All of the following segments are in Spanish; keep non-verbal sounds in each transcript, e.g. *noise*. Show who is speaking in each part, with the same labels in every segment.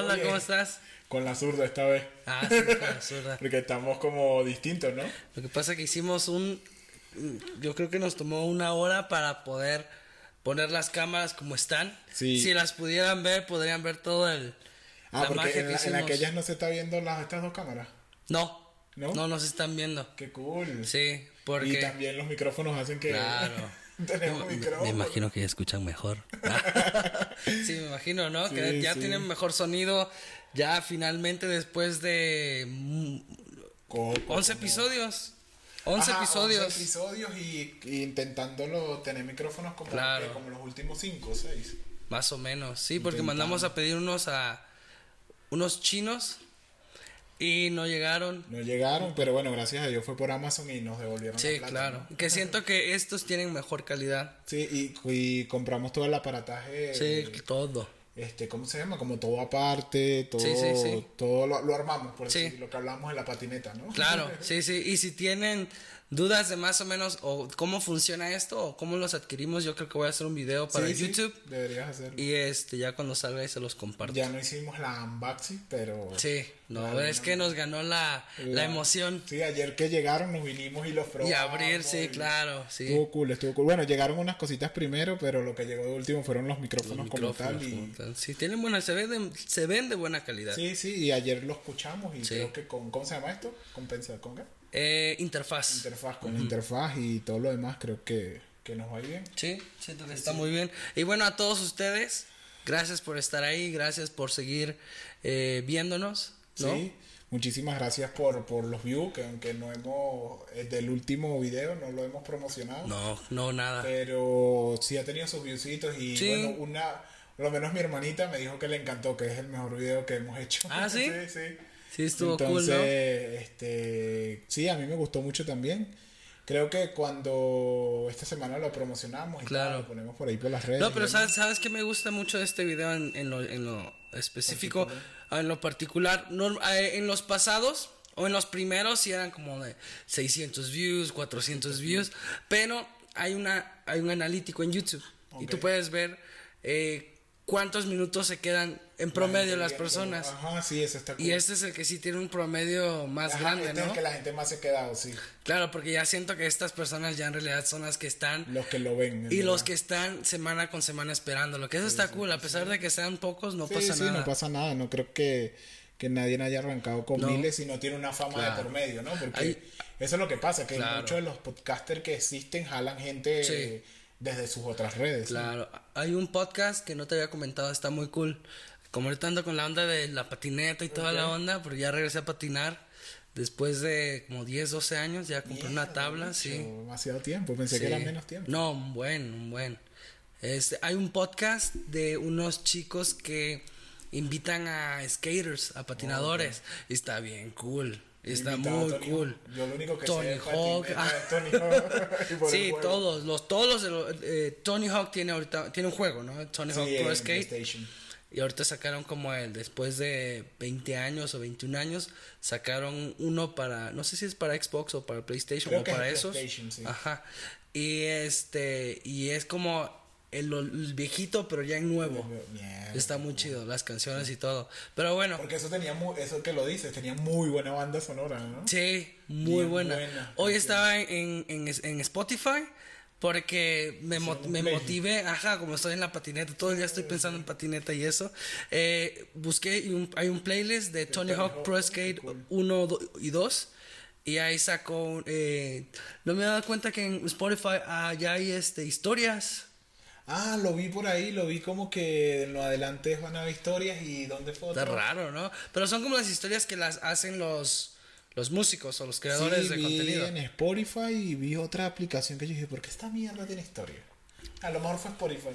Speaker 1: onda?
Speaker 2: Oye.
Speaker 1: ¿Cómo estás?
Speaker 2: Con la zurda esta vez.
Speaker 1: Ah, sí, con la zurda. *laughs*
Speaker 2: Porque estamos como distintos, ¿no?
Speaker 1: Lo que pasa es que hicimos un... Yo creo que nos tomó una hora para poder poner las cámaras como están.
Speaker 2: Sí.
Speaker 1: Si las pudieran ver, podrían ver todo el...
Speaker 2: Ah,
Speaker 1: la
Speaker 2: porque en, la- en aquellas no se está viendo las estas dos cámaras.
Speaker 1: No,
Speaker 2: ¿No?
Speaker 1: no nos están viendo.
Speaker 2: Qué cool.
Speaker 1: Sí,
Speaker 2: Y
Speaker 1: porque...
Speaker 2: también los micrófonos hacen que
Speaker 1: Claro. *laughs*
Speaker 2: tenemos
Speaker 1: Me-. Me imagino que ya escuchan mejor. *laughs* sí, me imagino, ¿no? que
Speaker 2: Sí,
Speaker 1: ya
Speaker 2: sí.
Speaker 1: tienen mejor sonido. Ya finalmente después de mm,
Speaker 2: Co-
Speaker 1: 11
Speaker 2: como-
Speaker 1: episodios. 11
Speaker 2: Ajá,
Speaker 1: episodios.
Speaker 2: 11 episodios y, y intentándolo tener micrófonos como,
Speaker 1: Claro.
Speaker 2: que como los últimos 5 o 6.
Speaker 1: Más o menos, sí, porque
Speaker 2: Intentando.
Speaker 1: mandamos a pedir unos a unos chinos y no llegaron.
Speaker 2: No llegaron, pero bueno, gracias a Dios fue por Amazon y nos devolvieron la
Speaker 1: Sí,
Speaker 2: plata,
Speaker 1: claro.
Speaker 2: ¿no?
Speaker 1: Que siento que estos tienen mejor calidad.
Speaker 2: Sí, y, y compramos todo el aparataje.
Speaker 1: Sí, todo.
Speaker 2: Este, ¿cómo se llama? Como todo aparte, todo,
Speaker 1: Sí, sí, sí.
Speaker 2: todo lo, lo armamos, por
Speaker 1: Sí.
Speaker 2: decir, lo que hablamos en la patineta, ¿no?
Speaker 1: Claro, *laughs* sí, sí. Y si tienen dudas de más o menos o cómo funciona esto o cómo los adquirimos, yo creo que voy a hacer un video para
Speaker 2: Sí, sí,
Speaker 1: YouTube
Speaker 2: deberías hacerlo.
Speaker 1: y este ya cuando salga ahí se los comparto.
Speaker 2: Ya no hicimos la unboxing, pero...
Speaker 1: Sí, no, es que nos ganó la, la
Speaker 2: La-
Speaker 1: emoción.
Speaker 2: Sí, ayer que llegaron nos vinimos y los probamos.
Speaker 1: Y abrir, sí,
Speaker 2: y-
Speaker 1: claro, sí.
Speaker 2: Estuvo cool, estuvo cool. Bueno, llegaron unas cositas primero, pero lo que llegó de último fueron los micrófonos,
Speaker 1: Los
Speaker 2: como
Speaker 1: micrófonos
Speaker 2: tal. Y...
Speaker 1: como tal. Sí, tienen buena, se ven de, se ven de buena calidad.
Speaker 2: Sí, sí, y ayer lo escuchamos y
Speaker 1: Sí.
Speaker 2: creo que con... ¿Cómo se llama esto? Compensa, ¿con qué?
Speaker 1: Eh, interfaz.
Speaker 2: Interfaz, con la interfaz y todo lo demás creo que, que nos va bien.
Speaker 1: Sí, siento que está muy bien. Y bueno, a todos ustedes, gracias por estar ahí, gracias por seguir eh, viéndonos. ¿no?
Speaker 2: Sí, muchísimas gracias por, por los views, que aunque no hemos, el del último video no lo hemos promocionado,
Speaker 1: No, no, nada.
Speaker 2: pero sí ha tenido sus viewsitos y
Speaker 1: Sí.
Speaker 2: bueno, una, por lo menos mi hermanita me dijo que le encantó, que es el mejor video que hemos hecho.
Speaker 1: Ah, ¿sí? *laughs*
Speaker 2: sí, sí.
Speaker 1: Sí, estuvo
Speaker 2: Entonces,
Speaker 1: cool, ¿no?
Speaker 2: este, sí, a mí me gustó mucho también. Creo que cuando esta semana lo promocionamos y
Speaker 1: Claro.
Speaker 2: tal, lo ponemos por ahí por las redes.
Speaker 1: No, pero ¿sabes, ¿sabes qué me gusta mucho de este video en, en lo, en lo específico, Ah, en lo particular? Norm- eh, en los pasados o en los primeros sí eran como de 600 views, 400 views, pero hay, una, hay un analítico en YouTube y tú puedes ver eh, cuántos minutos se quedan en promedio las
Speaker 2: viendo-
Speaker 1: personas.
Speaker 2: Ajá, sí, eso está cool.
Speaker 1: Y este es el que sí tiene un promedio más
Speaker 2: Ajá,
Speaker 1: grande,
Speaker 2: este es
Speaker 1: ¿no?
Speaker 2: el que la gente más se ha quedado, sí.
Speaker 1: Claro, porque ya siento que estas personas ya en realidad son las que están
Speaker 2: Los que lo ven. en
Speaker 1: y los
Speaker 2: verdad.
Speaker 1: que están semana con semana esperándolo. Que eso está cool, a pesar de que sean pocos, no
Speaker 2: Sí,
Speaker 1: pasa
Speaker 2: sí,
Speaker 1: nada.
Speaker 2: no pasa nada. No creo que, que nadie haya arrancado con
Speaker 1: No.
Speaker 2: miles y no tiene una fama
Speaker 1: Claro.
Speaker 2: de por medio, ¿no? Porque
Speaker 1: Hay-
Speaker 2: eso es lo que pasa, que
Speaker 1: Claro.
Speaker 2: muchos de los podcasters que existen jalan gente
Speaker 1: Sí.
Speaker 2: eh, desde sus otras redes.
Speaker 1: Claro, hay un podcast que no te había comentado, está muy cool. Como ahorita ando con la onda de la patineta y toda la onda, pero ya regresé a patinar después de como 10, 12 años, ya compré una tabla,
Speaker 2: mucho,
Speaker 1: sí.
Speaker 2: Demasiado tiempo, pensé
Speaker 1: Sí.
Speaker 2: que era menos tiempo.
Speaker 1: No, un buen, un buen. Este, hay un podcast de unos chicos que invitan a skaters, a patinadores. Y está bien cool. Está muy
Speaker 2: Tony
Speaker 1: cool.
Speaker 2: Yo lo único que
Speaker 1: Tony
Speaker 2: sé
Speaker 1: Hawk, *laughs* ah. *laughs*
Speaker 2: Tony Hawk el
Speaker 1: Sí, todos, los, todos los eh, Tony Hawk tiene ahorita, tiene un juego, ¿no? Tony
Speaker 2: Sí,
Speaker 1: Hawk Pro Skate. Y ahorita sacaron como el, después de 20 años o 21 años, sacaron uno para, no sé si es para Xbox o para PlayStation
Speaker 2: Creo
Speaker 1: o
Speaker 2: es
Speaker 1: para esos.
Speaker 2: PlayStation, sí.
Speaker 1: Ajá. Y este, y es como el, el viejito, pero ya en nuevo.
Speaker 2: Mierda.
Speaker 1: Está muy chido, las canciones y todo. Pero bueno,
Speaker 2: Porque eso tenía muy, eso que lo dices, tenía muy buena banda sonora, ¿no?
Speaker 1: sí, muy buena.
Speaker 2: buena.
Speaker 1: Hoy estaba en, en, en Spotify. Porque me, mo- me motivé, ajá, como estoy en la patineta, todo el día estoy pensando en patineta y eso. eh, busqué, un- hay un playlist de Tony Hawk Pro Skate
Speaker 2: cool.
Speaker 1: 1 do- y 2. Y ahí sacó, eh, no me he dado cuenta que en Spotify ya hay este, historias.
Speaker 2: Ah, lo vi por ahí, lo vi como que en lo adelante van a haber historias y dónde fue
Speaker 1: Está
Speaker 2: otro?
Speaker 1: raro, ¿no? Pero son como las historias que las hacen los, los músicos o los creadores
Speaker 2: Sí,
Speaker 1: de
Speaker 2: vi
Speaker 1: contenido.
Speaker 2: en Spotify y vi otra aplicación que yo dije, ¿por qué esta mierda tiene historia? A lo mejor fue Spotify,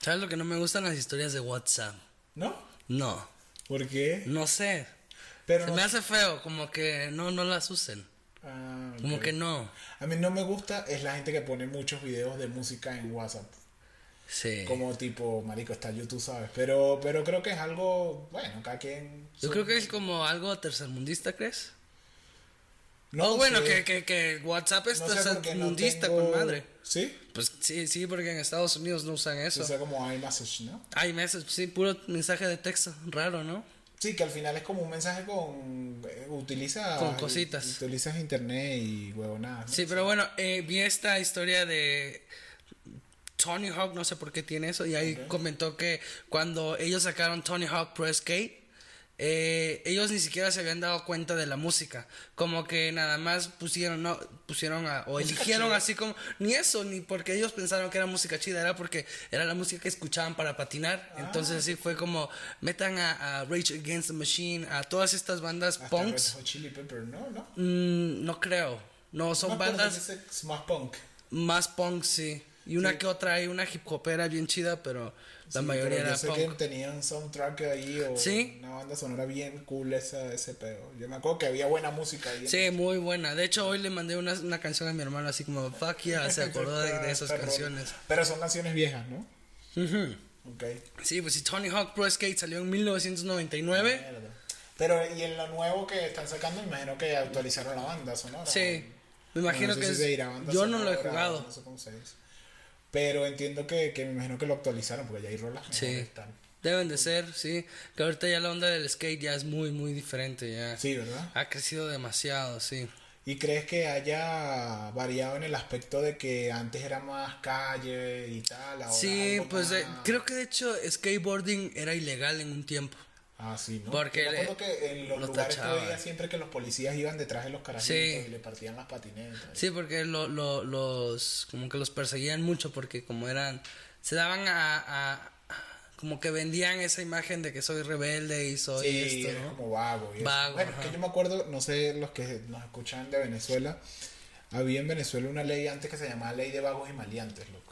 Speaker 1: ¿Sabes lo que no me gustan las historias de WhatsApp?
Speaker 2: ¿no?
Speaker 1: No,
Speaker 2: ¿Por qué?
Speaker 1: no sé.
Speaker 2: Pero
Speaker 1: Se
Speaker 2: no-
Speaker 1: me hace feo, como que no, no las usen.
Speaker 2: Ah.
Speaker 1: Como que no.
Speaker 2: A mí no me gusta es la gente que pone muchos videos de música en WhatsApp.
Speaker 1: Sí.
Speaker 2: Como tipo, marico, está YouTube, ¿sabes? Pero, pero creo que es algo, bueno, cada quien...
Speaker 1: Yo creo que es como algo tercermundista, ¿crees?
Speaker 2: No
Speaker 1: No, bueno,
Speaker 2: sé.
Speaker 1: que, que, que WhatsApp es
Speaker 2: No
Speaker 1: tercermundista
Speaker 2: tengo-
Speaker 1: con madre.
Speaker 2: ¿Sí?
Speaker 1: Pues sí, sí, porque en Estados Unidos no usan eso.
Speaker 2: O sea, como iMessage, ¿no?
Speaker 1: Meses, sí, puro mensaje de texto, raro, ¿no?
Speaker 2: Sí, que al final es como un mensaje con. eh, utiliza.
Speaker 1: Con cositas.
Speaker 2: Utilizas internet y huevonadas. ¿no?
Speaker 1: Sí, pero bueno, eh, vi esta historia de Tony Hawk, no sé por qué tiene eso, y ahí comentó que cuando ellos sacaron Tony Hawk Pro Skate, eh, ellos ni siquiera se habían dado cuenta de la música, como que nada más pusieron, no, pusieron a, o eligieron
Speaker 2: chida.
Speaker 1: así como, ni eso, ni porque ellos pensaron que era música chida, era porque era la música que escuchaban para patinar,
Speaker 2: Ah.
Speaker 1: entonces así fue como, metan a, a Rage Against the Machine, a todas estas bandas
Speaker 2: Hasta
Speaker 1: punks,
Speaker 2: Red Hot Chili Pepper, ¿no? ¿No?
Speaker 1: Mm, no creo, no, son
Speaker 2: No
Speaker 1: bandas...
Speaker 2: más punk.
Speaker 1: Más punk, sí. Y una
Speaker 2: Sí.
Speaker 1: que otra hay una hip hopera bien chida, pero la
Speaker 2: Sí,
Speaker 1: mayoría
Speaker 2: pero
Speaker 1: era
Speaker 2: yo sé
Speaker 1: punk.
Speaker 2: que tenían soundtrack ahí o
Speaker 1: Sí.
Speaker 2: una banda sonora bien cool esa, ese pedo. Yo me acuerdo que había buena música ahí.
Speaker 1: Sí, muy buena. De hecho, hoy le mandé una, una canción a mi hermano así como, fuck yeah, se *laughs* acordó de, de esas canciones.
Speaker 2: Pero son canciones viejas, ¿no?
Speaker 1: Ujú.
Speaker 2: Ok.
Speaker 1: Sí, pues sí, Tony Hawk Pro Skate salió en 1999.
Speaker 2: Mierda. Pero y en lo nuevo que están sacando, imagino que actualizaron la banda sonora.
Speaker 1: Sí, me imagino
Speaker 2: No sé
Speaker 1: que
Speaker 2: si
Speaker 1: es... Yo no lo he jugado.
Speaker 2: No sé cómo se dice. Pero entiendo que, que me imagino que lo actualizaron porque ya hay rolas
Speaker 1: Sí.
Speaker 2: tal.
Speaker 1: Deben de ser, sí. Que ahorita ya la onda del skate ya es muy, muy diferente ya.
Speaker 2: Sí, ¿verdad?
Speaker 1: Ha crecido demasiado, sí.
Speaker 2: ¿Y crees que haya variado en el aspecto de que antes era más calle y tal? Ahora
Speaker 1: Sí, pues
Speaker 2: más-
Speaker 1: creo que de hecho skateboarding era ilegal en un tiempo.
Speaker 2: Ah, sí, ¿no?
Speaker 1: Porque
Speaker 2: Yo me acuerdo
Speaker 1: le-
Speaker 2: que en los
Speaker 1: lo
Speaker 2: lugares que
Speaker 1: tachaban.
Speaker 2: veía siempre que los policías iban detrás de los carajitos
Speaker 1: Sí.
Speaker 2: y le partían las patinetas.
Speaker 1: Sí, porque lo, lo- los como que los perseguían mucho porque como eran se daban a, a- como que vendían esa imagen de que soy rebelde y soy
Speaker 2: Sí,
Speaker 1: esto, ¿no?
Speaker 2: como vago. Y eso.
Speaker 1: Vago,
Speaker 2: Bueno,
Speaker 1: ajá.
Speaker 2: que yo me acuerdo, no sé, los que nos escuchan de Venezuela, había en Venezuela una ley antes que se llamaba Ley de Vagos y Maleantes, loco.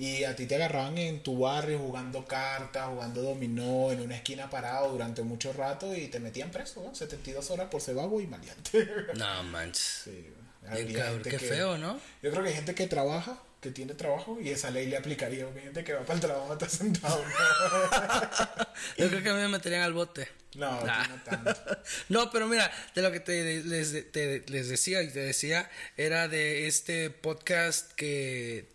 Speaker 2: Y a ti te agarraban en tu barrio jugando cartas, jugando dominó, en una esquina parado durante mucho rato y te metían preso, ¿no? 72 horas por ser vago y maleante. *laughs*
Speaker 1: No manches.
Speaker 2: Sí,
Speaker 1: cabrón, qué
Speaker 2: que-
Speaker 1: feo, ¿no?
Speaker 2: Yo creo que hay gente que trabaja, que tiene trabajo y esa ley le aplicaría. Hay gente que va para el trabajo está sentado. *laughs*
Speaker 1: Yo creo que a mí me meterían al bote.
Speaker 2: No, no,
Speaker 1: Ah.
Speaker 2: no tanto. *laughs*
Speaker 1: No, pero mira, de lo que te, les, te- les decía y te decía era de este podcast que,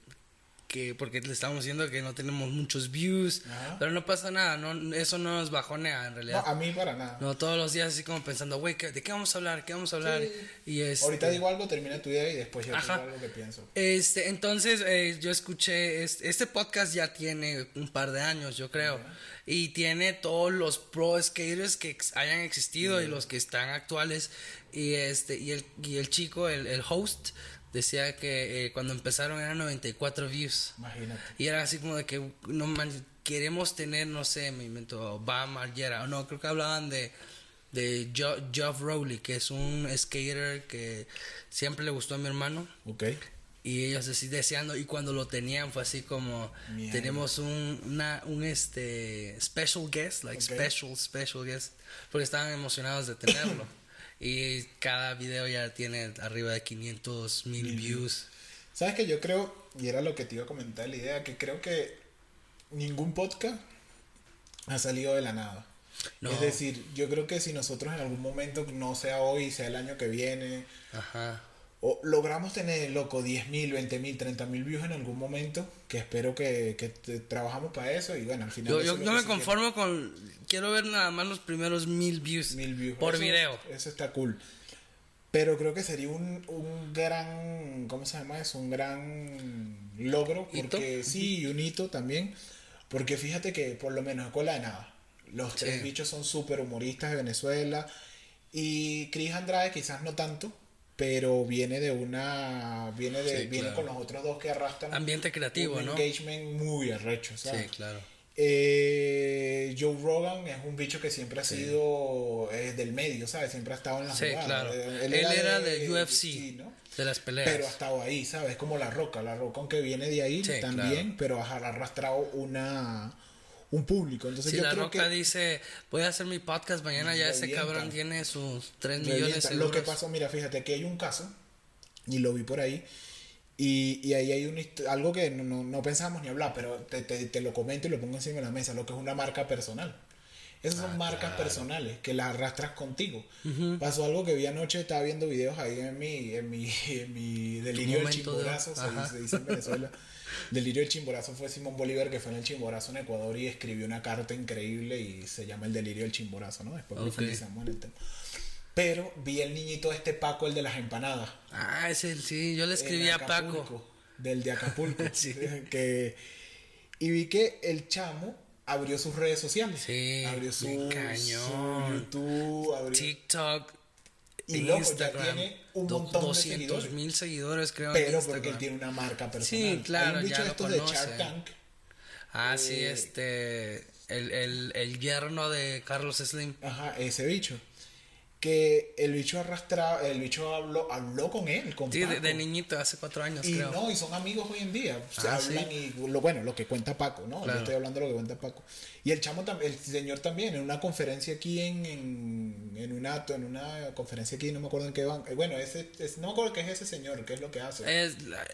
Speaker 1: que porque le estábamos diciendo que no tenemos muchos views,
Speaker 2: Ajá.
Speaker 1: pero no pasa nada, no, eso no nos bajonea en
Speaker 2: No,
Speaker 1: realidad.
Speaker 2: a mí para nada.
Speaker 1: No, todos los días así como pensando, güey, ¿qué- ¿de qué vamos a hablar? ¿Qué vamos a hablar?
Speaker 2: Sí.
Speaker 1: Y este,
Speaker 2: Ahorita digo algo, termina tu idea y después yo
Speaker 1: Ajá.
Speaker 2: digo algo que pienso.
Speaker 1: Este, entonces eh, yo escuché, este, este podcast ya tiene un par de años, yo creo, y tiene todos los pro skaters que ex- hayan existido y los que están actuales, y este, y el, y el chico, el, el host, decía que eh, cuando empezaron eran 94 views,
Speaker 2: Imagínate.
Speaker 1: y era así como de que, no man, queremos tener, no sé, me invento, Obama, Yera, no, creo que hablaban de de Jo- Geoff Rowley, que es un skater que siempre le gustó a mi hermano.
Speaker 2: Ok.
Speaker 1: Y ellos así deseando, y cuando lo tenían fue así como,
Speaker 2: Mierda.
Speaker 1: tenemos un, una, un este, special guest, like special, special guest, porque estaban emocionados de tenerlo. *coughs* y cada video ya tiene arriba de 500 mil views.
Speaker 2: ¿Sabes que Yo creo, y era lo que te iba a comentar la idea, que creo que ningún podcast ha salido de la nada.
Speaker 1: No.
Speaker 2: Es decir, yo creo que si nosotros en algún momento, no sea hoy, sea el año que viene,
Speaker 1: Ajá.
Speaker 2: O logramos tener, loco, 10 mil, 20 mil, 30 mil views en algún momento, que espero que, que te- trabajamos para eso, y bueno, al final...
Speaker 1: Yo, yo, yo me conformo con, quiero ver nada más los primeros mil views.
Speaker 2: Mil views.
Speaker 1: por
Speaker 2: Eso-
Speaker 1: video.
Speaker 2: Eso está cool. Pero creo que sería un, un gran, ¿cómo se llama eso? Un gran logro,
Speaker 1: ¿Hito?
Speaker 2: porque sí, y un hito también, porque fíjate que por lo menos Escuela de Nada, los tres
Speaker 1: Sí.
Speaker 2: bichos son súper humoristas de Venezuela, y Chris Andrade quizás no tanto, pero viene de una, viene de,
Speaker 1: Sí,
Speaker 2: viene
Speaker 1: claro.
Speaker 2: con los otros dos que arrastran
Speaker 1: Ambiente creativo,
Speaker 2: un
Speaker 1: ¿no?
Speaker 2: engagement muy arrecho, ¿sabes?
Speaker 1: Sí, claro.
Speaker 2: Eh, Joe Rogan es un bicho que siempre ha sido eh, del medio, ¿sabes? Siempre ha estado en la
Speaker 1: Sí, claro. Él, era de UFC,
Speaker 2: sí, ¿no?
Speaker 1: de las peleas.
Speaker 2: Pero ha estado ahí, ¿sabes? Como la roca. La roca, aunque viene de ahí
Speaker 1: Sí,
Speaker 2: también, pero ha arrastrado una un público. Entonces
Speaker 1: Si
Speaker 2: yo
Speaker 1: la
Speaker 2: creo
Speaker 1: roca
Speaker 2: que
Speaker 1: dice, voy a hacer mi podcast mañana, ya ese cabrón tiene sus 3
Speaker 2: revienta.
Speaker 1: millones
Speaker 2: Lo que pasó, mira, fíjate que hay un caso, y lo vi por ahí, y, y ahí hay un, algo que no, no, no pensamos ni hablar, pero te, te, te lo comento y lo pongo encima de la mesa, lo que es una marca personal. Esas son
Speaker 1: Ah,
Speaker 2: marcas
Speaker 1: claro.
Speaker 2: personales que las arrastras contigo. Pasó algo que vi anoche, estaba viendo videos ahí en mi, en mi, en mi delirio del
Speaker 1: de-
Speaker 2: chimborazo,
Speaker 1: Ajá.
Speaker 2: se dice en Venezuela. *laughs* Delirio del chimborazo fue Simón Bolívar, que fue en el chimborazo en Ecuador y escribió una carta increíble y se llama El delirio del chimborazo, ¿no? Después
Speaker 1: Ok.
Speaker 2: profundizamos en el tema. Pero vi el niñito este Paco, el de las empanadas.
Speaker 1: Ah, ese sí, yo le escribí a Paco.
Speaker 2: Del de Acapulco. *laughs*
Speaker 1: Sí.
Speaker 2: que, y vi que el chamo abrió sus redes sociales.
Speaker 1: Sí,
Speaker 2: abrió su,
Speaker 1: bien
Speaker 2: su
Speaker 1: cañón.
Speaker 2: YouTube, abrió.
Speaker 1: TikTok,
Speaker 2: Y loco, ya tiene un montón de
Speaker 1: 200
Speaker 2: seguidores.
Speaker 1: mil seguidores, creo. en
Speaker 2: Pero
Speaker 1: Instagram.
Speaker 2: porque él tiene una marca personal.
Speaker 1: Sí, claro, ya
Speaker 2: de
Speaker 1: lo
Speaker 2: estos de
Speaker 1: conoce.
Speaker 2: Shark Tank.
Speaker 1: Ah, sí,
Speaker 2: Eh,
Speaker 1: este. El, el, el yerno de Carlos Slim.
Speaker 2: Ajá, ese bicho. Que el bicho arrastraba, el bicho habló, habló con él, con
Speaker 1: Sí, de,
Speaker 2: Paco.
Speaker 1: de niñito, hace cuatro años,
Speaker 2: Y
Speaker 1: creo.
Speaker 2: no, y son amigos hoy en día. Se
Speaker 1: Ah,
Speaker 2: hablan y lo bueno, lo que cuenta Paco, ¿no?
Speaker 1: Claro.
Speaker 2: Yo estoy hablando de lo que cuenta Paco. Y el chamo también, el señor también, en una conferencia aquí en, en, en una en una conferencia aquí, no me acuerdo en qué van. eh, Bueno, ese, es- no me acuerdo qué es ese señor, qué es lo que hace.
Speaker 1: Es la-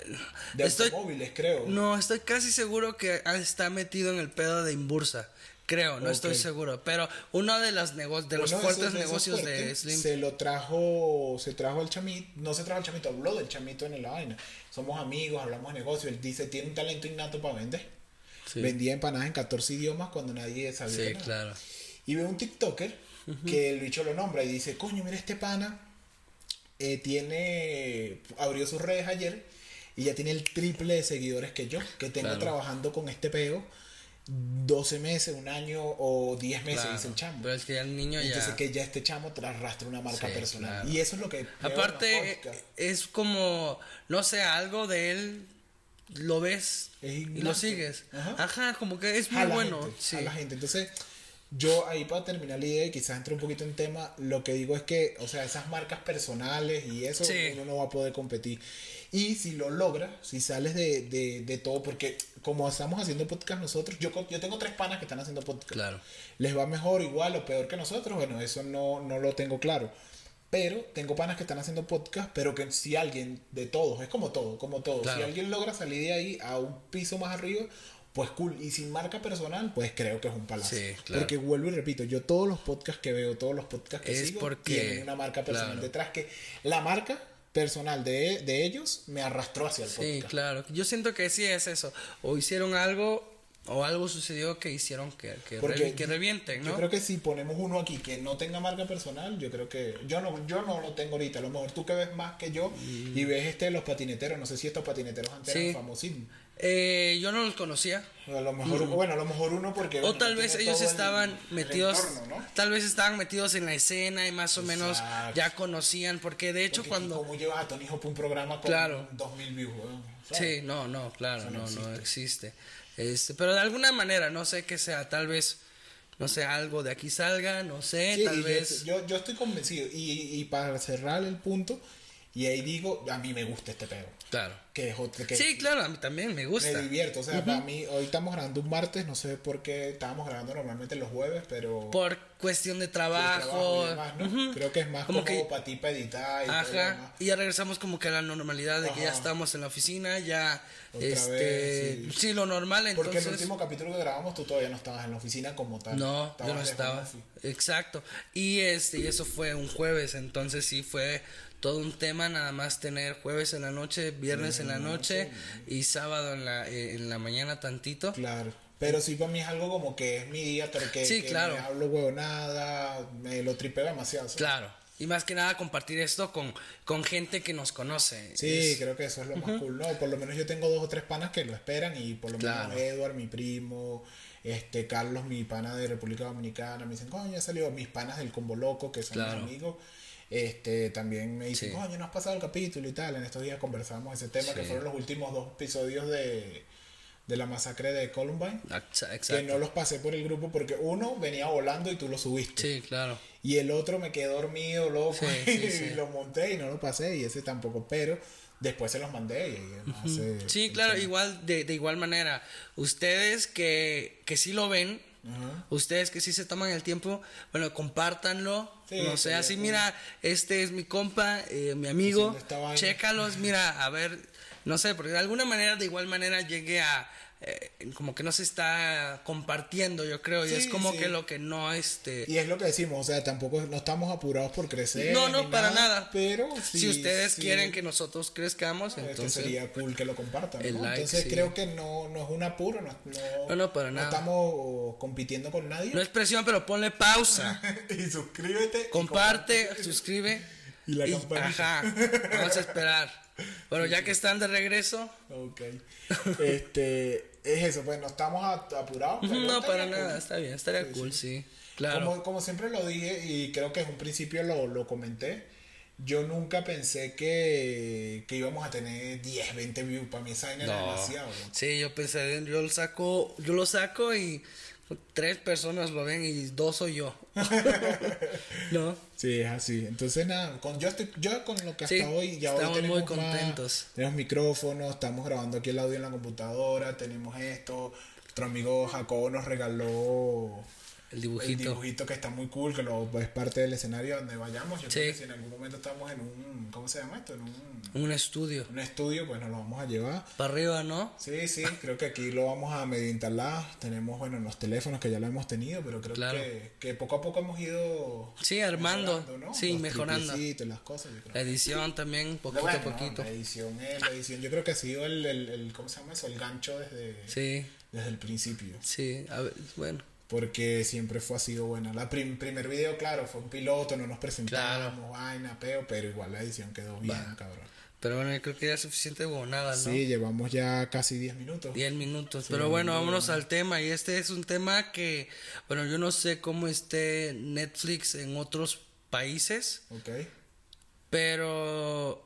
Speaker 2: de
Speaker 1: estoy,
Speaker 2: automóviles, creo.
Speaker 1: no, estoy casi seguro que está metido en el pedo de Imbursa. Creo, no estoy seguro. Pero uno de los, nego- de los fuertes
Speaker 2: esos- esos
Speaker 1: negocios de Slim.
Speaker 2: Se lo trajo, se trajo el chamito, no se trajo el chamito, habló del chamito en la vaina. Somos amigos, hablamos de negocio. Él dice, tiene un talento innato para vender.
Speaker 1: Sí.
Speaker 2: Vendía empanadas en 14 idiomas cuando nadie sabía.
Speaker 1: Sí,
Speaker 2: nada.
Speaker 1: claro.
Speaker 2: Y ve un TikToker que el bicho lo nombra y dice, coño, mira este pana, eh, tiene, abrió sus redes ayer y ya tiene el triple de seguidores que yo, que tengo
Speaker 1: Claro.
Speaker 2: trabajando con este peo 12 meses, un año o 10 meses,
Speaker 1: Claro.
Speaker 2: dice el chamo.
Speaker 1: Pero es que ya el niño
Speaker 2: Entonces
Speaker 1: ya.
Speaker 2: que ya este chamo tra- arrastra una marca
Speaker 1: Sí,
Speaker 2: personal.
Speaker 1: claro.
Speaker 2: Y eso es lo que...
Speaker 1: Aparte, es como, no sé, algo de él lo ves
Speaker 2: Es
Speaker 1: y lo sigues.
Speaker 2: Ajá.
Speaker 1: Ajá. como que es muy bueno.
Speaker 2: gente,
Speaker 1: sí.
Speaker 2: a la gente. Entonces, yo ahí para terminar la idea y quizás entre un poquito en tema, lo que digo es que, o sea, esas marcas personales y eso
Speaker 1: Sí.
Speaker 2: uno no va a poder competir. Y si lo logras, si sales de, de, de todo, porque como estamos haciendo podcast nosotros, yo, yo tengo tres panas que están haciendo podcast.
Speaker 1: Claro.
Speaker 2: Les va mejor, igual o peor que nosotros, bueno, eso no, no lo tengo claro. Pero tengo panas que están haciendo podcast, pero que si alguien de todos, es como todo, como todo, si alguien logra salir de ahí a un piso más arriba, pues cool. Y sin marca personal, pues creo que es un palacio.
Speaker 1: Sí, claro.
Speaker 2: Porque vuelvo y repito, yo todos los podcasts que veo, todos los podcasts que
Speaker 1: Es
Speaker 2: sigo,
Speaker 1: porque-
Speaker 2: tienen una marca personal
Speaker 1: claro.
Speaker 2: detrás que la marca personal de, de ellos me arrastró hacia el
Speaker 1: Sí,
Speaker 2: podcast.
Speaker 1: claro. Yo siento que sí es eso. O hicieron algo, o algo sucedió que hicieron que, que,
Speaker 2: Porque
Speaker 1: revi- que revienten,
Speaker 2: Yo
Speaker 1: ¿no?
Speaker 2: creo que si ponemos uno aquí que no tenga marca personal, yo creo que yo no yo no lo tengo ahorita. A lo mejor tú que ves más que yo y ves este los patineteros, no sé si estos patineteros antes
Speaker 1: Mm. Sí.
Speaker 2: eran famosísimos.
Speaker 1: Eh, yo no los conocía.
Speaker 2: A lo mejor, bueno, a lo mejor uno porque
Speaker 1: O
Speaker 2: bueno,
Speaker 1: tal vez ellos
Speaker 2: el-
Speaker 1: estaban
Speaker 2: el
Speaker 1: metidos,
Speaker 2: entorno, ¿no?
Speaker 1: tal vez estaban metidos en la escena y más o menos
Speaker 2: Exacto.
Speaker 1: ya conocían, porque de hecho
Speaker 2: Porque
Speaker 1: cuando...
Speaker 2: ¿Cómo llevas a Tony Hawk un programa con
Speaker 1: Claro.
Speaker 2: 2000 views? ¿Sabes?
Speaker 1: Sí, no, no, claro,
Speaker 2: no
Speaker 1: no, no existe. Este, pero de alguna manera, no sé qué sea, tal vez, no sé, algo de aquí salga, no sé,
Speaker 2: Sí,
Speaker 1: tal vez...
Speaker 2: Yo, yo estoy convencido. Y, y para cerrar el punto, y ahí digo, a mí me gusta este pedo.
Speaker 1: Claro.
Speaker 2: Que es otro- que
Speaker 1: Sí, claro, a mí también me
Speaker 2: me
Speaker 1: gusta.
Speaker 2: divierto. O sea, para mí, hoy estamos grabando un martes, no sé por qué estábamos grabando normalmente los jueves, pero.
Speaker 1: Por cuestión de trabajo.
Speaker 2: y demás, ¿no?
Speaker 1: ujú.
Speaker 2: Creo que es más
Speaker 1: Como
Speaker 2: como,
Speaker 1: que-
Speaker 2: para ti para editar y todo.
Speaker 1: Ajá, y ya regresamos como que a la normalidad de que ya estamos en la oficina, ya,
Speaker 2: Otra
Speaker 1: este,
Speaker 2: vez,
Speaker 1: sí.
Speaker 2: sí.
Speaker 1: lo normal,
Speaker 2: Porque
Speaker 1: entonces...
Speaker 2: el último capítulo que grabamos tú todavía no estabas en la oficina como tal.
Speaker 1: No,
Speaker 2: Estabas
Speaker 1: yo no estaba. Exacto. Y este, y eso fue un jueves, entonces sí fue todo un tema nada más tener jueves en la noche, viernes en la noche y sábado en la eh, en la mañana tantito.
Speaker 2: Claro. Pero sí para mí es algo como que es mi día, pero que,
Speaker 1: Sí,
Speaker 2: que
Speaker 1: claro.
Speaker 2: me hablo huevonada, me lo tripeo demasiado. ¿sabes?
Speaker 1: Claro. Y más que nada compartir esto con, con gente que nos conoce.
Speaker 2: Sí,
Speaker 1: Es-
Speaker 2: creo que eso es lo más cool, ¿no? Por lo menos yo tengo dos o tres panas que lo esperan y por lo
Speaker 1: Claro.
Speaker 2: menos Edward, mi primo, este Carlos, mi pana de República Dominicana, me dicen, coño, ya salió mis panas del Combo Loco, que son
Speaker 1: Claro.
Speaker 2: mis amigos. Este, también me dicen,
Speaker 1: Sí.
Speaker 2: coño, no has pasado el capítulo y tal. En estos días conversamos ese tema, que fueron los últimos dos episodios de, de la masacre de Columbine.
Speaker 1: Exa-
Speaker 2: Que
Speaker 1: Exacto.
Speaker 2: no los pasé por el grupo porque uno venía volando y tú lo subiste.
Speaker 1: Sí, claro.
Speaker 2: Y el otro me quedé dormido, loco,
Speaker 1: Sí, *laughs*
Speaker 2: y lo monté y no lo pasé, y ese tampoco, pero después se los mandé y además se-
Speaker 1: Sí, claro, igual, de, de igual manera. Ustedes que, que sí lo ven, Ustedes que sí se toman el tiempo, bueno, compártanlo.
Speaker 2: Sí,
Speaker 1: no sé, así, mira, este es mi compa, eh, mi amigo, chécalos, mira, a ver, no sé, porque de alguna manera, de igual manera, llegue a, eh, como que no se está compartiendo, yo creo, y es como
Speaker 2: sí.
Speaker 1: que lo que no, este...
Speaker 2: Y es lo que decimos, o sea, tampoco no estamos apurados por crecer.
Speaker 1: No, no, para nada.
Speaker 2: Pero
Speaker 1: si ustedes quieren que nosotros crezcamos,
Speaker 2: este
Speaker 1: entonces...
Speaker 2: sería cool que lo compartan.
Speaker 1: el
Speaker 2: ¿no?
Speaker 1: like,
Speaker 2: entonces creo que no, no es un apuro, no, no,
Speaker 1: No, no, para nada.
Speaker 2: estamos compitiendo con nadie.
Speaker 1: No es presión, pero ponle pausa. *laughs*
Speaker 2: y suscríbete. y
Speaker 1: Comparte, suscribe.
Speaker 2: Y la campanita.
Speaker 1: Ajá, vamos a esperar. Bueno, ya que están de regreso,
Speaker 2: Ok. Este, es eso, pues no estamos apurados. pero
Speaker 1: no, para
Speaker 2: cool.
Speaker 1: nada, está bien, estaría
Speaker 2: Sí,
Speaker 1: cool,
Speaker 2: sí.
Speaker 1: sí. Claro.
Speaker 2: Como, como siempre lo dije y creo que en un principio lo, lo comenté, yo nunca pensé que, que íbamos a tener 10, 20 views. Para mí esa era
Speaker 1: No.
Speaker 2: demasiado. ¿no?
Speaker 1: Sí, yo pensé, yo lo saco, yo lo saco y tres personas lo ven y dos soy yo. *laughs* no.
Speaker 2: Sí, es así. Entonces, nada, con, yo, estoy, yo con lo que hasta
Speaker 1: Sí,
Speaker 2: hoy, ya hoy
Speaker 1: estamos
Speaker 2: tenemos
Speaker 1: muy
Speaker 2: más-
Speaker 1: contentos.
Speaker 2: tenemos micrófonos, estamos grabando aquí el audio en la computadora, tenemos esto. Nuestro amigo Jacobo nos regaló
Speaker 1: El
Speaker 2: el
Speaker 1: dibujito.
Speaker 2: dibujito que está muy cool, que lo, es parte del escenario donde vayamos. Yo
Speaker 1: Sí.
Speaker 2: creo que si en algún momento estamos en un, ¿cómo se llama esto? En un,
Speaker 1: Un estudio.
Speaker 2: un estudio, pues nos lo vamos a llevar.
Speaker 1: Para arriba, ¿no?
Speaker 2: Sí, sí, creo que aquí lo vamos a medio instalar. Tenemos, bueno, los teléfonos que ya lo hemos tenido, pero creo
Speaker 1: Claro.
Speaker 2: que, que poco a poco hemos ido
Speaker 1: Sí, armando.
Speaker 2: ¿no?
Speaker 1: Sí,
Speaker 2: Los
Speaker 1: mejorando.
Speaker 2: las cosas, yo creo.
Speaker 1: La edición también, poquito
Speaker 2: Bueno,
Speaker 1: a poquito.
Speaker 2: La edición es la edición. Yo creo que ha sido el, el, el- ¿cómo se llama eso? El gancho desde,
Speaker 1: Sí,
Speaker 2: desde el principio.
Speaker 1: sí, a ver, bueno.
Speaker 2: Porque siempre fue así buena. La prim- primer video, claro, fue un piloto, no nos presentamos, vaina, peo, pero igual la edición quedó bien, cabrón.
Speaker 1: Pero bueno, yo creo que ya es suficiente huevonada, ¿no?
Speaker 2: Sí, llevamos ya casi 10 minutos.
Speaker 1: 10 minutos. Pero bueno, vámonos al tema. Y este es un tema que, bueno, yo no sé cómo esté Netflix en otros países,
Speaker 2: Ok.
Speaker 1: pero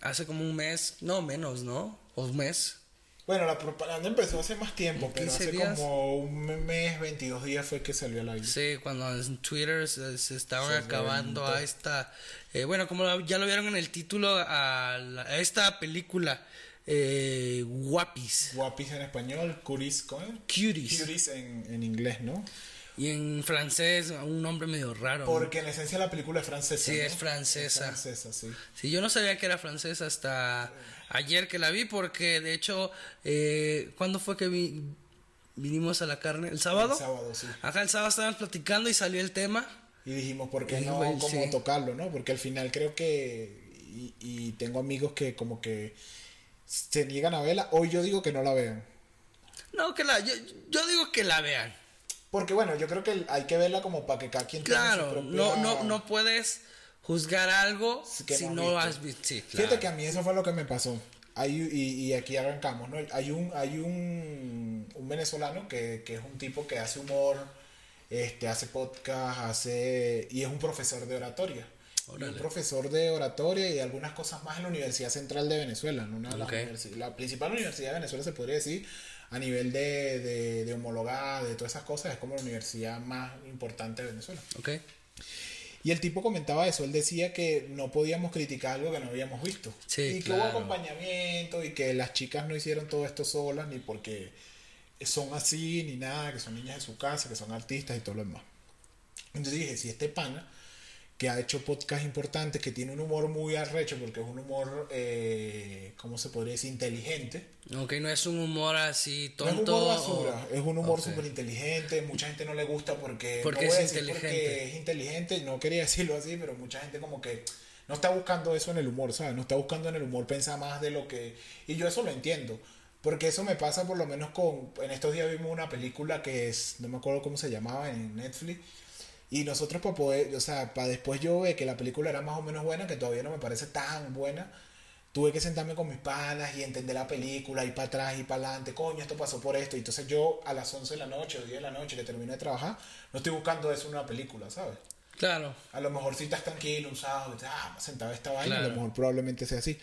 Speaker 1: hace como un mes, no menos, ¿no? O un mes.
Speaker 2: Bueno, la propaganda empezó hace más tiempo, pero
Speaker 1: 15
Speaker 2: hace
Speaker 1: días.
Speaker 2: como un mes, 22 días fue que salió la vida.
Speaker 1: Sí, cuando en Twitter se, se estaban
Speaker 2: Se
Speaker 1: acabando a esta, eh, bueno, como ya lo vieron en el título, a, la- a esta película, eh, Guapis,
Speaker 2: Guapis en español, Curis, ¿cómo es?
Speaker 1: Cuties,
Speaker 2: Curis en, en inglés, ¿no?
Speaker 1: Y en francés un nombre medio raro.
Speaker 2: Porque en esencia la película es francesa.
Speaker 1: Sí,
Speaker 2: ¿no?
Speaker 1: es francesa.
Speaker 2: Es francesa, sí.
Speaker 1: Sí, yo no sabía que era francesa hasta ayer que la vi, porque de hecho, eh, ¿cuándo fue que vi- vinimos a la carne? ¿El sábado?
Speaker 2: El sábado, sí.
Speaker 1: Acá el sábado estábamos platicando y salió el tema.
Speaker 2: Y dijimos, ¿por qué no como
Speaker 1: sí.
Speaker 2: tocarlo, no? Porque al final creo que, y, y tengo amigos que como que se niegan a verla, hoy yo digo que no la vean.
Speaker 1: No, que la, yo, yo digo que la vean.
Speaker 2: Porque bueno, yo creo que hay que verla como para que cada quien tenga su
Speaker 1: Claro,
Speaker 2: propia-
Speaker 1: no, no, no puedes juzgar algo
Speaker 2: que
Speaker 1: si
Speaker 2: no has
Speaker 1: visto. Sí, claro.
Speaker 2: Fíjate que a mí eso fue lo que me pasó. Hay, y, y aquí arrancamos, ¿no? Hay un, hay un, un venezolano que, que es un tipo que hace humor, este, hace podcast, hace y es un profesor de oratoria. Un profesor de oratoria y algunas cosas más en la Universidad Central de Venezuela, ¿no? Una la principal universidad de Venezuela se podría decir a nivel de, de, de homologada, de todas esas cosas, es como la universidad más importante de Venezuela.
Speaker 1: Ok.
Speaker 2: Y el tipo comentaba eso, él decía que no podíamos criticar algo que no habíamos visto.
Speaker 1: Sí,
Speaker 2: y que
Speaker 1: claro.
Speaker 2: hubo acompañamiento y que las chicas no hicieron todo esto solas, ni porque son así, ni nada, que son niñas de su casa, que son artistas y todo lo demás. Entonces dije, si este pana, que ha hecho podcast importantes, que tiene un humor muy arrecho, porque es un humor, eh, ¿cómo se podría decir? Inteligente.
Speaker 1: Ok, no es un humor así
Speaker 2: No es
Speaker 1: tonto.
Speaker 2: humor basura,
Speaker 1: o-
Speaker 2: es un humor
Speaker 1: Ok.
Speaker 2: súper inteligente, mucha gente no le gusta porque,
Speaker 1: Porque
Speaker 2: no
Speaker 1: es inteligente.
Speaker 2: porque es inteligente, no quería *laughs* decirlo así, pero mucha gente como que no está buscando eso en el humor, ¿sabes? No está buscando en el humor pensar más de lo que... Y yo eso lo entiendo, porque eso me pasa por lo menos con... En estos días vimos una película que es, no me acuerdo cómo se llamaba en Netflix, y nosotros para poder, o sea, para después yo ver que la película era más o menos buena, que todavía no me parece tan buena, tuve que sentarme con mis panas y entender la película, ir para atrás, ir para adelante, coño, esto pasó por esto. Y entonces yo a las 11 de la noche o 10 de la noche que terminé de trabajar, no estoy buscando eso en una película, ¿sabes?
Speaker 1: Claro.
Speaker 2: A lo mejor si estás tranquilo un sábado, ah, me sentaba esta vaina, a
Speaker 1: Claro.
Speaker 2: lo mejor probablemente sea así.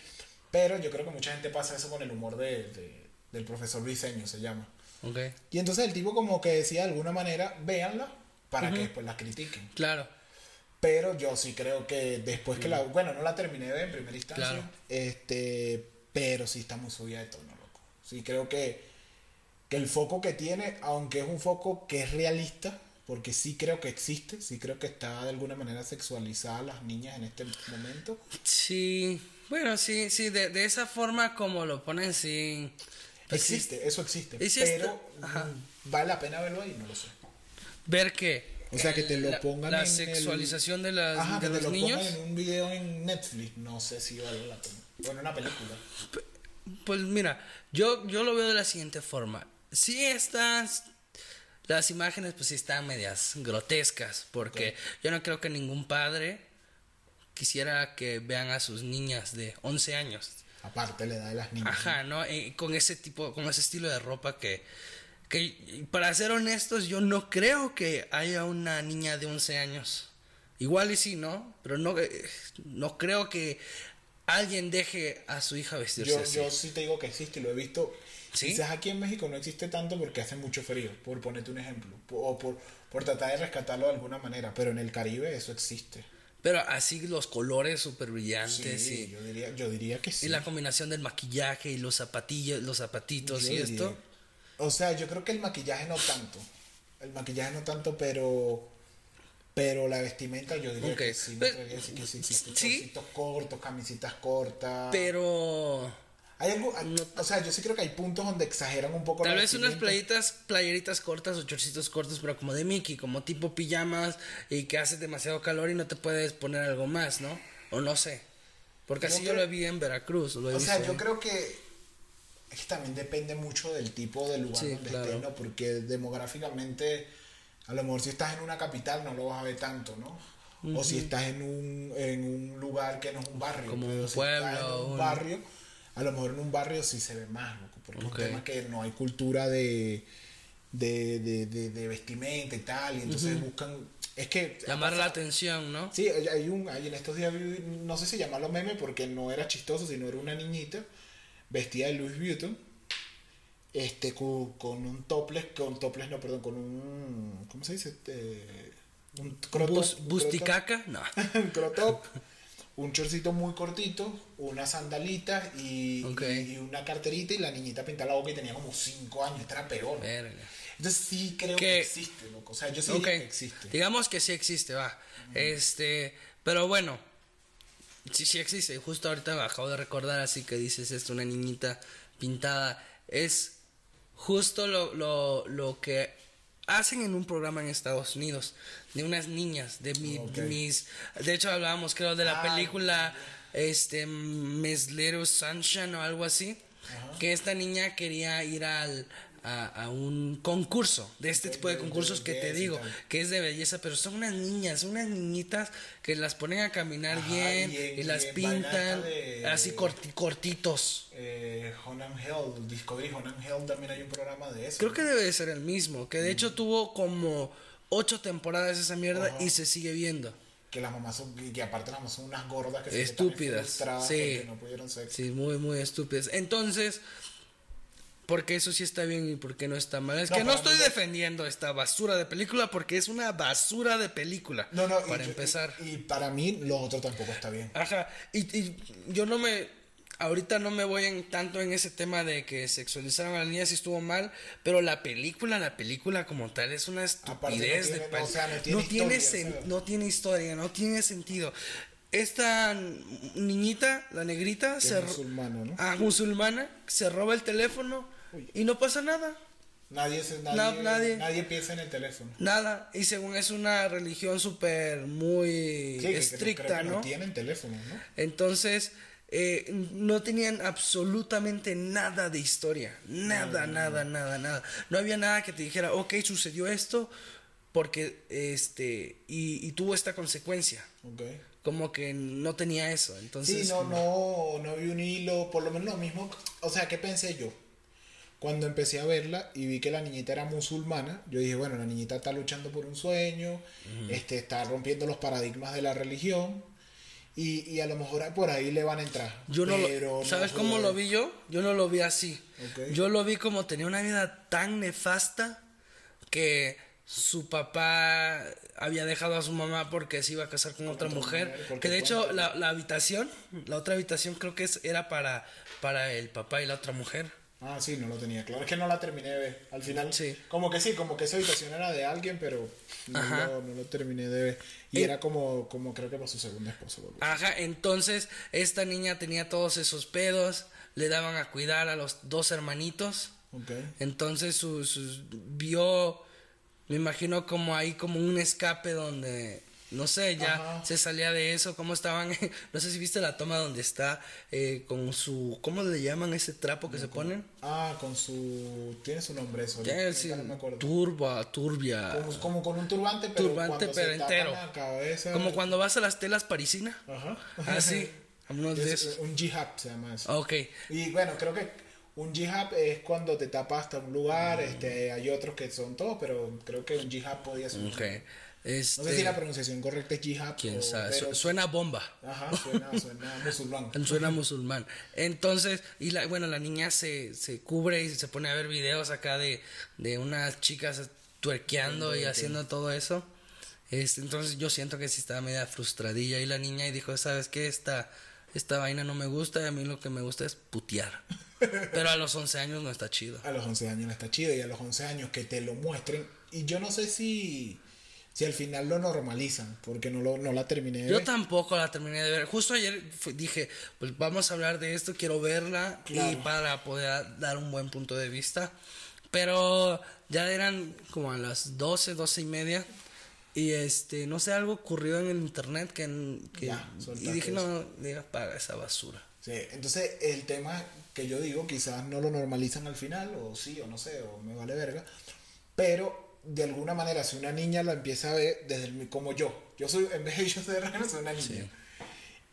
Speaker 2: Pero yo creo que mucha gente pasa eso con el humor de, de- del profesor Briseño, se llama.
Speaker 1: Ok.
Speaker 2: Y entonces el tipo como que decía de alguna manera, véanla para que después la critiquen.
Speaker 1: Claro.
Speaker 2: Pero yo sí creo que después que la. Bueno, no la terminé de en primera instancia.
Speaker 1: Claro.
Speaker 2: Este. Pero sí está muy subida de tono, loco. Sí creo que. Que el foco que tiene, aunque es un foco que es realista, porque sí creo que existe, sí creo que está de alguna manera sexualizada a las niñas en este momento.
Speaker 1: Sí. Bueno, sí, sí, de, de esa forma como lo ponen, sí.
Speaker 2: Existe, eso existe. Pero
Speaker 1: ajá.
Speaker 2: vale la pena verlo ahí, no lo sé.
Speaker 1: Ver que.
Speaker 2: O sea, que te lo pongan
Speaker 1: La
Speaker 2: en el-
Speaker 1: sexualización de, las,
Speaker 2: Ajá,
Speaker 1: de
Speaker 2: que te
Speaker 1: los
Speaker 2: lo
Speaker 1: niños.
Speaker 2: pongan en un video en Netflix, no sé si vale la pena. Bueno, una película.
Speaker 1: Pues mira, yo, yo lo veo de la siguiente forma. Si estas, las imágenes pues sí están medias grotescas, porque yo no creo que ningún padre quisiera que vean a sus niñas de 11 años.
Speaker 2: Aparte la edad de las niñas.
Speaker 1: Ajá, ¿no? Y con ese tipo, con ese estilo de ropa que, que, para ser honestos, yo no creo que haya una niña de 11 años. Igual y sí, ¿no? Pero no, eh, no creo que alguien deje a su hija vestirse
Speaker 2: Yo,
Speaker 1: así.
Speaker 2: yo sí te digo que existe y lo he visto.
Speaker 1: ¿Sí?
Speaker 2: Quizás aquí en México no existe tanto porque hace mucho frío, por ponerte un ejemplo. O por, por tratar de rescatarlo de alguna manera. Pero en el Caribe eso existe.
Speaker 1: Pero así los colores súper brillantes
Speaker 2: Sí,
Speaker 1: y,
Speaker 2: yo diría, yo diría que sí.
Speaker 1: y la combinación del maquillaje y los zapatillos, los zapatitos
Speaker 2: Yo
Speaker 1: y
Speaker 2: diría-
Speaker 1: esto.
Speaker 2: O sea, yo creo que el maquillaje no tanto. El maquillaje no tanto, pero. Pero la vestimenta yo diría que sí. Me
Speaker 1: Pero-
Speaker 2: decir que sí
Speaker 1: sí.
Speaker 2: Cortos, camisitas cortas.
Speaker 1: Pero
Speaker 2: Hay algo, hay- o sea, yo sí creo que hay puntos donde exageran un poco
Speaker 1: tal vez unas playitas, playeritas cortas o chorcitos cortos, pero como de Mickey, como tipo pijamas y que hace demasiado calor y no te puedes poner algo más, ¿no? O no sé. Porque
Speaker 2: Yo
Speaker 1: así yo lo vi en Veracruz. Lo he
Speaker 2: O sea, yo creo que es que también depende mucho del tipo de lugar
Speaker 1: Sí,
Speaker 2: donde
Speaker 1: claro.
Speaker 2: estés, ¿no? Porque demográficamente, a lo mejor si estás en una capital no lo vas a ver tanto, ¿no? O si estás en un, en un lugar que no es un barrio.
Speaker 1: Como un
Speaker 2: si
Speaker 1: pueblo,
Speaker 2: estás en un barrio, a lo mejor en un barrio sí se ve más, loco, porque
Speaker 1: Ok.
Speaker 2: es un tema que no hay cultura de, de, de, de, de vestimenta y tal, y entonces buscan... Es que...
Speaker 1: Llamar la atención, ¿no?
Speaker 2: Sí, hay un, hay en estos días, no sé si llamarlo meme porque no era chistoso, sino era una niñita vestida de Louis Vuitton, este, con, con un topless, con topless, no, perdón, con un, ¿cómo se dice? Este, un crop top,
Speaker 1: Bus- busticaca, no. *laughs*
Speaker 2: un crop top, un chorcito muy cortito, unas sandalitas y, una carterita y la niñita pintada la boca y tenía como 5 años, esta era peor. Entonces sí creo que,
Speaker 1: Que-
Speaker 2: existe, loco. O sea, yo sí
Speaker 1: Ok,
Speaker 2: diría que existe.
Speaker 1: digamos que sí existe, va. Este, pero bueno, sí, sí existe. Justo ahorita me acabo de recordar, así que dices esto, una niñita pintada. Es justo lo, lo, lo que hacen en un programa en Estados Unidos de unas niñas, de, mi- mis... De hecho hablábamos creo de la
Speaker 2: Ah,
Speaker 1: película este, Miss Little Sunshine o algo así. Que esta niña quería ir al... A, a un concurso de este tipo de concursos que te digo que es de belleza, pero son unas niñas, unas niñitas que las ponen a caminar
Speaker 2: Ajá,
Speaker 1: bien
Speaker 2: y
Speaker 1: y, las
Speaker 2: y
Speaker 1: pintan
Speaker 2: de-
Speaker 1: así corti- cortitos.
Speaker 2: eh, Honam Hell, Discovery Honam Hell también hay un programa de eso.
Speaker 1: Creo que debe de ser el mismo, que de hecho tuvo como ocho temporadas esa mierda
Speaker 2: Ajá.
Speaker 1: y se sigue viendo.
Speaker 2: Que las mamás son, que aparte las mamás son unas gordas que se
Speaker 1: Estúpidas,
Speaker 2: frustradas
Speaker 1: sí.
Speaker 2: porque no pudieron ser.
Speaker 1: Sí, muy, muy estúpidas. Entonces, porque eso sí está bien y porque no está mal. Es
Speaker 2: No,
Speaker 1: que no estoy
Speaker 2: mí no-
Speaker 1: defendiendo esta basura de película porque es una basura de película.
Speaker 2: No, no, y
Speaker 1: para
Speaker 2: yo-
Speaker 1: empezar.
Speaker 2: Y, y para mí lo otro tampoco está bien.
Speaker 1: Ajá, y, y yo no me, ahorita no me voy en, tanto en ese tema de que sexualizaron a las niñas y estuvo mal, pero la película, la película como tal es una
Speaker 2: Aparte no
Speaker 1: estupidez
Speaker 2: tiene-
Speaker 1: de
Speaker 2: no, o sea, no tiene historia,
Speaker 1: sen-
Speaker 2: ¿sabes?
Speaker 1: no tiene historia, no tiene sentido. Esta niñita, la negrita,
Speaker 2: Que
Speaker 1: se
Speaker 2: es
Speaker 1: ro-
Speaker 2: musulmana, ¿no?
Speaker 1: ah, musulmana, se roba el teléfono
Speaker 2: Uy.
Speaker 1: y no pasa nada.
Speaker 2: Nadie,
Speaker 1: No,
Speaker 2: nadie,
Speaker 1: nadie.
Speaker 2: nadie piensa en el teléfono.
Speaker 1: Nada, y según es una religión súper muy
Speaker 2: Sí,
Speaker 1: estricta,
Speaker 2: creo que
Speaker 1: ¿no?
Speaker 2: tienen teléfono, ¿no?
Speaker 1: Entonces, eh, no tenían absolutamente nada de historia. Nada, nada, nada, nada. No había nada que te dijera, ok, sucedió esto porque, este, y, y tuvo esta consecuencia.
Speaker 2: Ok.
Speaker 1: Como que no tenía eso. Entonces,
Speaker 2: Sí, no, no, no vi un hilo, por lo menos lo mismo. O sea, ¿qué pensé yo? Cuando empecé a verla y vi que la niñita era musulmana, yo dije, bueno, la niñita está luchando por un sueño, este, está rompiendo los paradigmas de la religión y, y a lo mejor por ahí le van a entrar.
Speaker 1: Yo no
Speaker 2: pero
Speaker 1: lo, ¿Sabes cómo lo vi yo? Yo no lo vi así.
Speaker 2: Ok.
Speaker 1: Yo lo vi como tenía una vida tan nefasta que su papá había dejado a su mamá porque se iba a casar con otra
Speaker 2: otra
Speaker 1: mujer. Que de hecho la, la habitación, la otra habitación creo que es, era para, para el papá y la otra mujer.
Speaker 2: Ah, sí, no lo tenía claro. Es que no la terminé de ver. Al final,
Speaker 1: Sí.
Speaker 2: como que sí, como que esa habitación era de alguien, pero no, lo, no lo terminé de ver. Y
Speaker 1: Eh,
Speaker 2: era como, como creo que para su segunda esposa. o algo así.
Speaker 1: Ajá, entonces esta niña tenía todos esos pedos, le daban a cuidar a los dos hermanitos.
Speaker 2: Ok.
Speaker 1: Entonces su, sus- vio, me imagino como ahí como un escape donde, no sé, ya
Speaker 2: Ajá.
Speaker 1: se salía de eso, cómo estaban, *laughs* no sé si viste la toma donde está eh, con su, ¿cómo le llaman ese trapo que se ponen?
Speaker 2: Ah, con su. Tiene su nombre eso.
Speaker 1: Ya,
Speaker 2: ahorita
Speaker 1: sí,
Speaker 2: no me acuerdo.
Speaker 1: turba, turbia,
Speaker 2: Como, como con un turbante, pero
Speaker 1: Turbante, pero entero.
Speaker 2: cabeza.
Speaker 1: como cuando vas a las telas parisina,
Speaker 2: Ajá.
Speaker 1: así, unos *laughs* de
Speaker 2: Es,
Speaker 1: esos.
Speaker 2: un jihad se llama eso.
Speaker 1: Ok,
Speaker 2: Y bueno, creo que un jihad es cuando te tapas hasta un lugar. Este, hay otros que son todos, pero creo que un jihad podía ser. un-
Speaker 1: ok.
Speaker 2: No sé si
Speaker 1: Este,
Speaker 2: la pronunciación correcta es jihad.
Speaker 1: quién
Speaker 2: o-
Speaker 1: sabe,
Speaker 2: pero-
Speaker 1: su- suena bomba.
Speaker 2: Ajá, suena, suena *laughs* musulmán.
Speaker 1: Suena musulmán. Entonces, y la, bueno, la niña se, se cubre y se pone a ver videos acá de, de unas chicas tuerqueando y haciendo todo eso. Este, entonces yo siento que sí estaba media frustradilla y la niña y dijo, ¿sabes qué? Esta, esta vaina no me gusta y a mí lo que me gusta es putear. *laughs* Pero a los 11 años no está chido.
Speaker 2: A los 11 años no está chido y a los 11 años que te lo muestren. Y yo no sé si, si al final lo normalizan, porque no, lo, no la terminé de
Speaker 1: Yo
Speaker 2: ver.
Speaker 1: tampoco la terminé de ver. Justo ayer dije, pues vamos a hablar de esto, quiero verla y
Speaker 2: Claro.
Speaker 1: para poder dar un buen punto de vista. Pero ya eran como a las 12, 12 y media. Y este, no sé, algo ocurrió en el internet que, que
Speaker 2: Ya,
Speaker 1: y dije, no, diga, paga esa basura.
Speaker 2: Sí, entonces el tema que yo digo, quizás no lo normalizan al final, o sí, o no sé, o me vale verga, pero de alguna manera, si una niña la empieza a ver desde el, como yo, yo soy, en vez de yo ser *laughs* soy una niña,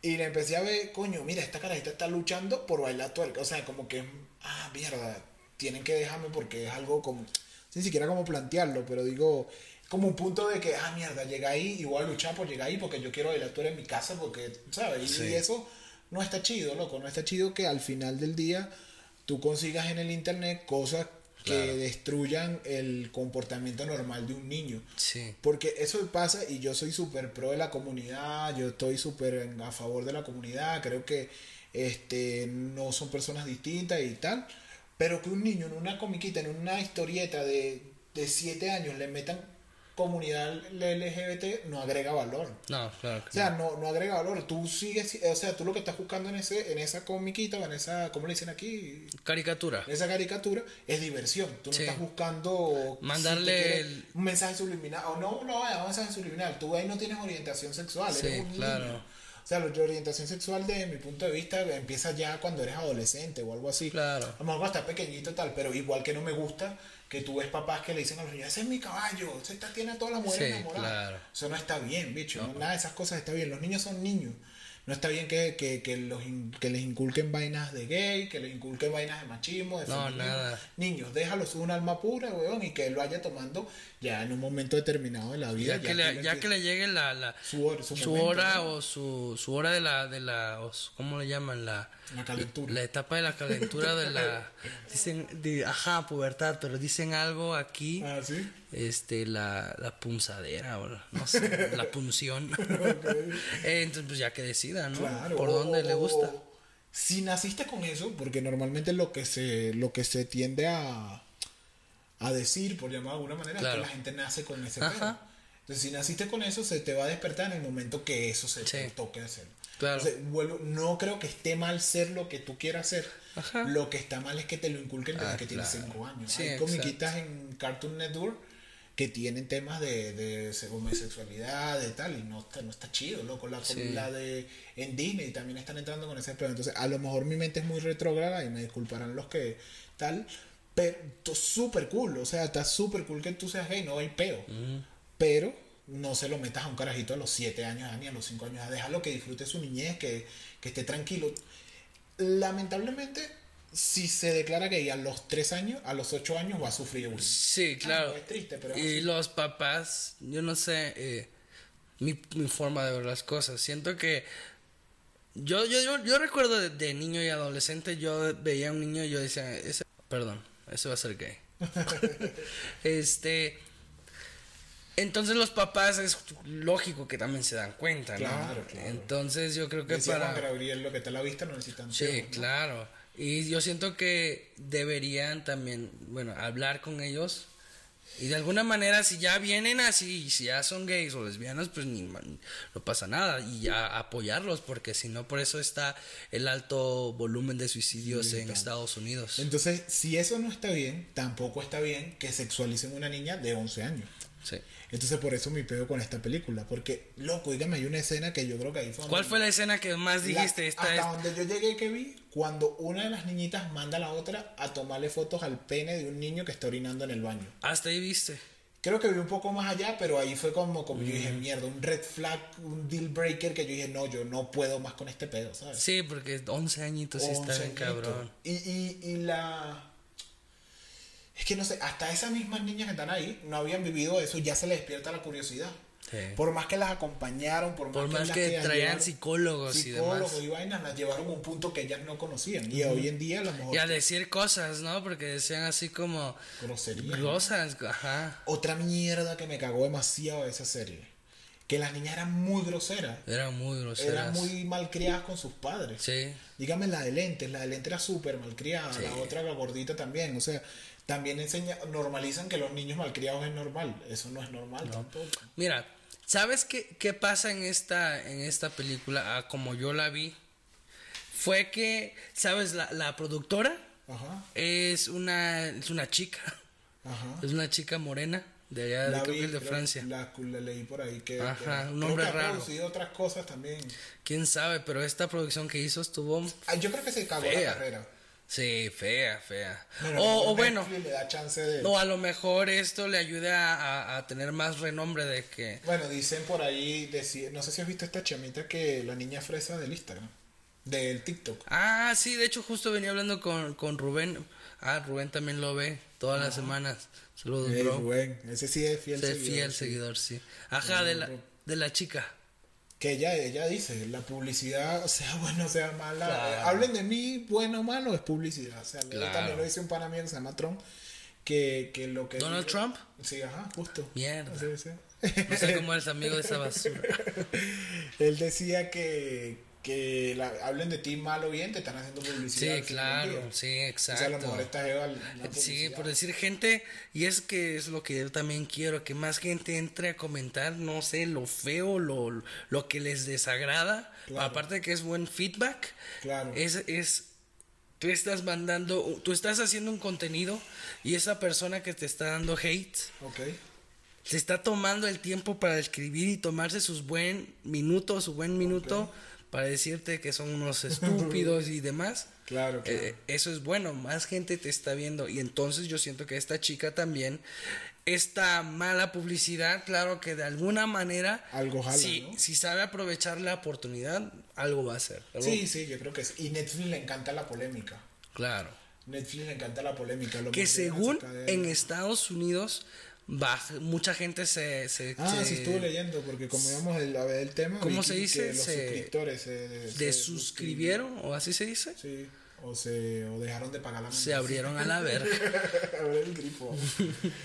Speaker 2: y la empecé a ver, coño, mira, esta carajita está luchando por bailar tuerca, o sea, como que, ah, mierda, tienen que dejarme porque es algo como, sin siquiera como plantearlo, pero digo, como un punto de que, ah, mierda, llega ahí y voy a luchar por llegar ahí porque yo quiero bailar tuerca en mi casa porque, ¿sabes?
Speaker 1: Sí.
Speaker 2: y eso no está chido, loco, no está chido que al final del día tú consigas en el internet cosas que destruyan el comportamiento normal de un niño.
Speaker 1: Sí.
Speaker 2: Porque eso pasa y yo soy súper pro de la comunidad, yo estoy súper a favor de la comunidad, creo que este, no son personas distintas y tal, pero que un niño en una comiquita, en una historieta de, de siete años le metan comunidad LGBT no agrega valor.
Speaker 1: No, claro
Speaker 2: O sea, no, no agrega valor. Tú sigues, o sea, tú lo que estás buscando en ese, en esa comiquita o en esa, ¿cómo le dicen aquí?
Speaker 1: Caricatura.
Speaker 2: esa caricatura es diversión. Tú no
Speaker 1: Sí.
Speaker 2: estás buscando
Speaker 1: Mandarle
Speaker 2: si te quieres
Speaker 1: el-
Speaker 2: un mensaje subliminal. O no, no vaya, un mensaje subliminal. Tú ahí no tienes orientación sexual.
Speaker 1: Sí,
Speaker 2: eres un
Speaker 1: claro.
Speaker 2: niño. Sea, la orientación sexual, desde mi punto de vista, empieza ya cuando eres adolescente o algo así.
Speaker 1: Claro.
Speaker 2: A lo mejor estás pequeñito tal, pero igual que no me gusta que tú ves papás que le dicen a los niños, ese es mi caballo, ese está, tiene a todas las mujeres
Speaker 1: Sí,
Speaker 2: enamoradas.
Speaker 1: claro.
Speaker 2: Eso no está bien, bicho. Nada de esas cosas está bien. Los niños son niños. No está bien que, que, que, los, in- que les inculquen vainas de gay, que les inculquen vainas de machismo, de
Speaker 1: No, nada.
Speaker 2: Niños, déjalos un alma pura, weón, y que él lo vaya tomando ya en un momento determinado de la vida.
Speaker 1: Ya, que, le, ya que le llegue la, la
Speaker 2: Su hora- su
Speaker 1: su
Speaker 2: momento,
Speaker 1: hora
Speaker 2: ¿no?
Speaker 1: o su, su hora de la, de la o su- ¿cómo le llaman? La,
Speaker 2: La calentura.
Speaker 1: la etapa de la calentura de la, *laughs* dicen, de, ajá, pubertad, pero dicen algo aquí,
Speaker 2: Ah, sí.
Speaker 1: Este, la, la punzadera, o la- no sé, *laughs* la punción. Eh, Entonces, pues ya que decida, ¿no?
Speaker 2: Claro.
Speaker 1: Por dónde le gusta.
Speaker 2: Si naciste con eso, porque normalmente lo que se, lo que se tiende a, a decir, por llamar de alguna manera, es que la gente nace con ese pedo. Entonces, si naciste con eso, se te va a despertar en el momento que eso se
Speaker 1: Sí.
Speaker 2: te toque hacer.
Speaker 1: Claro.
Speaker 2: Entonces, vuelvo- no creo que esté mal ser lo que tú quieras ser.
Speaker 1: Ajá.
Speaker 2: Lo que está mal es que te lo inculquen desde
Speaker 1: Ah,
Speaker 2: que tienes
Speaker 1: claro.
Speaker 2: 5 años.
Speaker 1: Sí,
Speaker 2: Hay comiquitas en Cartoon Network que tienen temas de, de se- homosexualidad, de tal, y no está, no está chido, loco. La,
Speaker 1: Sí.
Speaker 2: la de en Disney también están entrando con ese pedo. Entonces, a lo mejor mi mente es muy retrógrada y me disculparán los que tal, pero esto es súper cool. O sea, está súper cool que tú seas gay, no hay peo. Pero no se lo metas a un carajito a los 7 años ni a los 5 años. Déjalo que disfrute su niñez, que, que esté tranquilo. Lamentablemente, si se declara gay a los 3 años, a los 8 años va a sufrir bullying.
Speaker 1: Sí,
Speaker 2: Ah,
Speaker 1: claro.
Speaker 2: no, es triste, pero es
Speaker 1: y los papás, yo no sé, eh, mi, mi forma de ver las cosas. Siento que yo, yo, yo, yo recuerdo de, de niño y adolescente, yo veía a un niño y yo decía, ese, perdón, ese va a ser gay. *laughs* este, entonces los papás es lógico que también se dan cuenta, ¿no?
Speaker 2: Claro, claro.
Speaker 1: Entonces yo creo que
Speaker 2: Decía
Speaker 1: para...
Speaker 2: Juan Gabriel, lo que a la vista no necesitan
Speaker 1: Sí, claro. Y yo siento que deberían también, bueno, hablar con ellos Y de alguna manera, si ya vienen así, si ya son gays o lesbianas, pues ni, no pasa nada. Y ya apoyarlos, porque si no, por eso está el alto volumen de suicidios en Estados Unidos.
Speaker 2: Entonces, si eso no está bien, tampoco está bien que sexualicen a una niña de 11 años.
Speaker 1: Sí.
Speaker 2: Entonces, por eso me pego con esta película. Porque, loco, dígame, hay una escena que yo creo que ahí fue.
Speaker 1: ¿Cuál fue la escena que más
Speaker 2: la-
Speaker 1: dijiste? Esta
Speaker 2: hasta
Speaker 1: es...
Speaker 2: donde yo llegué que vi, cuando una de las niñitas manda a la otra a tomarle fotos al pene de un niño que está orinando en el baño.
Speaker 1: Hasta ahí viste.
Speaker 2: Creo que vi un poco más allá, pero ahí fue como, como yo
Speaker 1: Mm.
Speaker 2: dije, mierda, un red flag, un deal breaker que yo dije, no, yo no puedo más con este pedo, ¿sabes?
Speaker 1: Sí, porque 11 añitos sí está
Speaker 2: 11
Speaker 1: bien cabrón.
Speaker 2: Y, y, y la... Que no sé, hasta esas mismas niñas que están ahí no habían vivido eso, ya se les despierta la curiosidad.
Speaker 1: Sí.
Speaker 2: Por más que las acompañaron, por más
Speaker 1: Por
Speaker 2: que,
Speaker 1: más
Speaker 2: las
Speaker 1: que
Speaker 2: las
Speaker 1: traían
Speaker 2: llevaron-
Speaker 1: psicólogos y
Speaker 2: psicólogos
Speaker 1: demás.
Speaker 2: y vainas, las llevaron a un punto que ellas no conocían. Y hoy en día a lo mejor...
Speaker 1: Y a decir cosas, ¿no? Porque decían así como...
Speaker 2: grosería.
Speaker 1: Cosas, ajá.
Speaker 2: Otra mierda que me cagó demasiado de esa serie. Que las niñas eran muy groseras.
Speaker 1: Eran muy groseras.
Speaker 2: Eran muy malcriadas con sus padres.
Speaker 1: Sí.
Speaker 2: Dígame la de lentes, la de lentes era súper malcriada, la otra la gordita también, o sea, también enseña, normalizan que los niños malcriados es normal, eso no es normal tampoco.
Speaker 1: Mira, ¿sabes qué, qué pasa en esta, en esta película? Ah, como yo la vi, fue que, ¿sabes? La, la productora
Speaker 2: Ajá,
Speaker 1: es una, es una chica,
Speaker 2: ajá.
Speaker 1: es una chica morena de allá, de,
Speaker 2: La
Speaker 1: que
Speaker 2: vi,
Speaker 1: de Francia.
Speaker 2: La, la leí por ahí que,
Speaker 1: Ajá,
Speaker 2: que-
Speaker 1: un
Speaker 2: creo
Speaker 1: nombre
Speaker 2: que ha
Speaker 1: raro.
Speaker 2: producido otras cosas también.
Speaker 1: ¿Quién sabe? Pero esta producción que hizo estuvo,
Speaker 2: Ah, yo creo que se cagó
Speaker 1: Fea.
Speaker 2: la carrera.
Speaker 1: Sí, fea, fea. O, o bueno,
Speaker 2: le da chance de...
Speaker 1: o a lo mejor esto le ayude a, a- tener más renombre de que...
Speaker 2: Bueno, dicen por ahí, no sé si has visto esta chamita que la niña fresa del Instagram, del TikTok.
Speaker 1: Ah, sí, de hecho justo venía hablando con, con Rubén. Ah, Rubén también lo ve todas las semanas. Saludos,
Speaker 2: Ey,
Speaker 1: bro.
Speaker 2: Rubén, ese sí es fiel seguidor,
Speaker 1: fiel
Speaker 2: sí.
Speaker 1: seguidor, sí. Ajá, de la, de la chica.
Speaker 2: Que ella, ella dice, la publicidad, sea buena o sea *laughs* mala,
Speaker 1: Claro.
Speaker 2: eh, hablen de mí, bueno o malo, es publicidad. O sea,
Speaker 1: Claro.
Speaker 2: también lo dice un pana mío que se llama Trump, que, que lo que...
Speaker 1: ¿Donald Trump?
Speaker 2: Sí, ajá, justo.
Speaker 1: Mierda.
Speaker 2: Sí, sí.
Speaker 1: No sé cómo *laughs* eres amigo de esa basura.
Speaker 2: Él decía que, que la- hablen de ti mal o bien, te están haciendo publicidad.
Speaker 1: Sí, claro, sí,
Speaker 2: O sea, a lo mejor
Speaker 1: exacto.
Speaker 2: esta jeva la
Speaker 1: Sí, por decir gente, y es que es lo que yo también quiero, que más gente entre a comentar, no sé, lo feo, lo, lo que les desagrada,
Speaker 2: Claro.
Speaker 1: aparte de que es buen feedback,
Speaker 2: Claro.
Speaker 1: es, es, tú estás mandando, tú estás haciendo un contenido y esa persona que te está dando hate,
Speaker 2: Ok,
Speaker 1: se está tomando el tiempo para escribir y tomarse sus buen minutos, su buen minuto para decirte que son unos *laughs* estúpidos y demás.
Speaker 2: claro, claro.
Speaker 1: Eh, eso es bueno, más gente te está viendo y entonces yo siento que esta chica también, esta mala publicidad, claro que de alguna manera,
Speaker 2: Algo jala,
Speaker 1: si,
Speaker 2: ¿no?
Speaker 1: si sabe aprovechar la oportunidad, algo va a hacer. algo-
Speaker 2: sí, sí, yo creo que sí. Y Netflix le encanta la polémica.
Speaker 1: Claro.
Speaker 2: Netflix le encanta la polémica. lo
Speaker 1: Que según en. Estados Unidos, baj- mucha gente se... se-
Speaker 2: Ah,
Speaker 1: se-
Speaker 2: sí estuve leyendo, porque como íbamos el- a ver el tema,
Speaker 1: ¿Cómo se
Speaker 2: que
Speaker 1: dice?
Speaker 2: los
Speaker 1: Se-
Speaker 2: suscriptores se,
Speaker 1: ¿De suscribieron o así se dice?
Speaker 2: Sí, o, se, o dejaron de pagar la
Speaker 1: Se abrieron a la *laughs* verga.
Speaker 2: El grifo.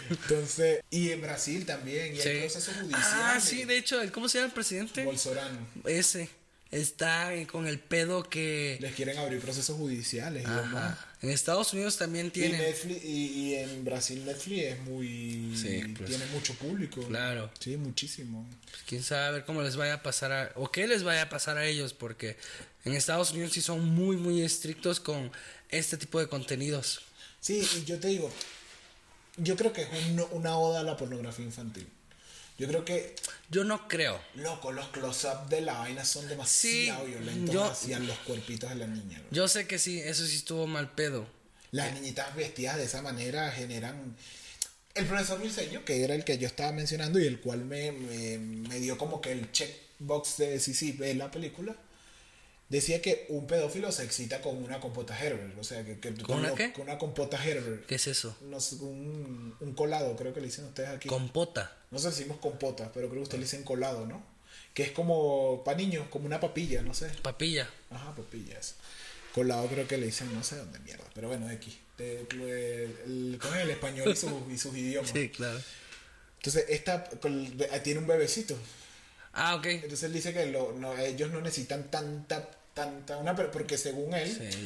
Speaker 2: Entonces, y en Brasil también, y hay procesos judiciales.
Speaker 1: Ah, sí, de hecho, ¿cómo se llama el presidente?
Speaker 2: Bolsonaro.
Speaker 1: Ese. Está con el pedo que...
Speaker 2: Les quieren abrir procesos judiciales y demás.
Speaker 1: En Estados Unidos también
Speaker 2: Y,
Speaker 1: tienen...
Speaker 2: Netflix, y, y en Brasil Netflix es muy...
Speaker 1: Sí, pues.
Speaker 2: tiene mucho público.
Speaker 1: Claro.
Speaker 2: Sí, muchísimo.
Speaker 1: Pues, quién sabe a ver cómo les vaya a pasar a, o qué les vaya a pasar a ellos porque en Estados Unidos sí son muy muy estrictos con este tipo de contenidos.
Speaker 2: Sí, y yo te digo, yo creo que es un- una oda a la pornografía infantil. Yo creo que,
Speaker 1: Yo no creo.
Speaker 2: loco, los close-up de la vaina son demasiado
Speaker 1: Sí,
Speaker 2: violentos
Speaker 1: yo-
Speaker 2: hacia los cuerpitos de la niña.
Speaker 1: Yo sé que sí, eso sí estuvo mal pedo.
Speaker 2: Las niñitas vestidas de esa manera generan... El profesor Briseño, que era el que yo estaba mencionando y el cual me, me, me dio como que el checkbox de sí, sí, ve la película, decía que un pedófilo se excita con una compota Herbert. O sea, que, que
Speaker 1: ¿Con una
Speaker 2: lo-
Speaker 1: qué?
Speaker 2: Con una compota Herbert.
Speaker 1: ¿Qué es eso?
Speaker 2: No un, un colado, creo que le dicen ustedes aquí.
Speaker 1: Compota.
Speaker 2: Nosotros decimos compota, pero creo que ustedes le dicen colado, ¿no? Que es como para niños, como una papilla, no sé.
Speaker 1: Papilla.
Speaker 2: Ajá, papillas. Colado creo que le dicen no sé dónde mierda, pero bueno, X. Con el español y, sus- y sus idiomas.
Speaker 1: Sí, claro.
Speaker 2: Entonces, esta tiene un bebecito.
Speaker 1: Ah, ok.
Speaker 2: Entonces él dice que lo- no, ellos no necesitan tanta, tanta, una, porque según él,
Speaker 1: Sí,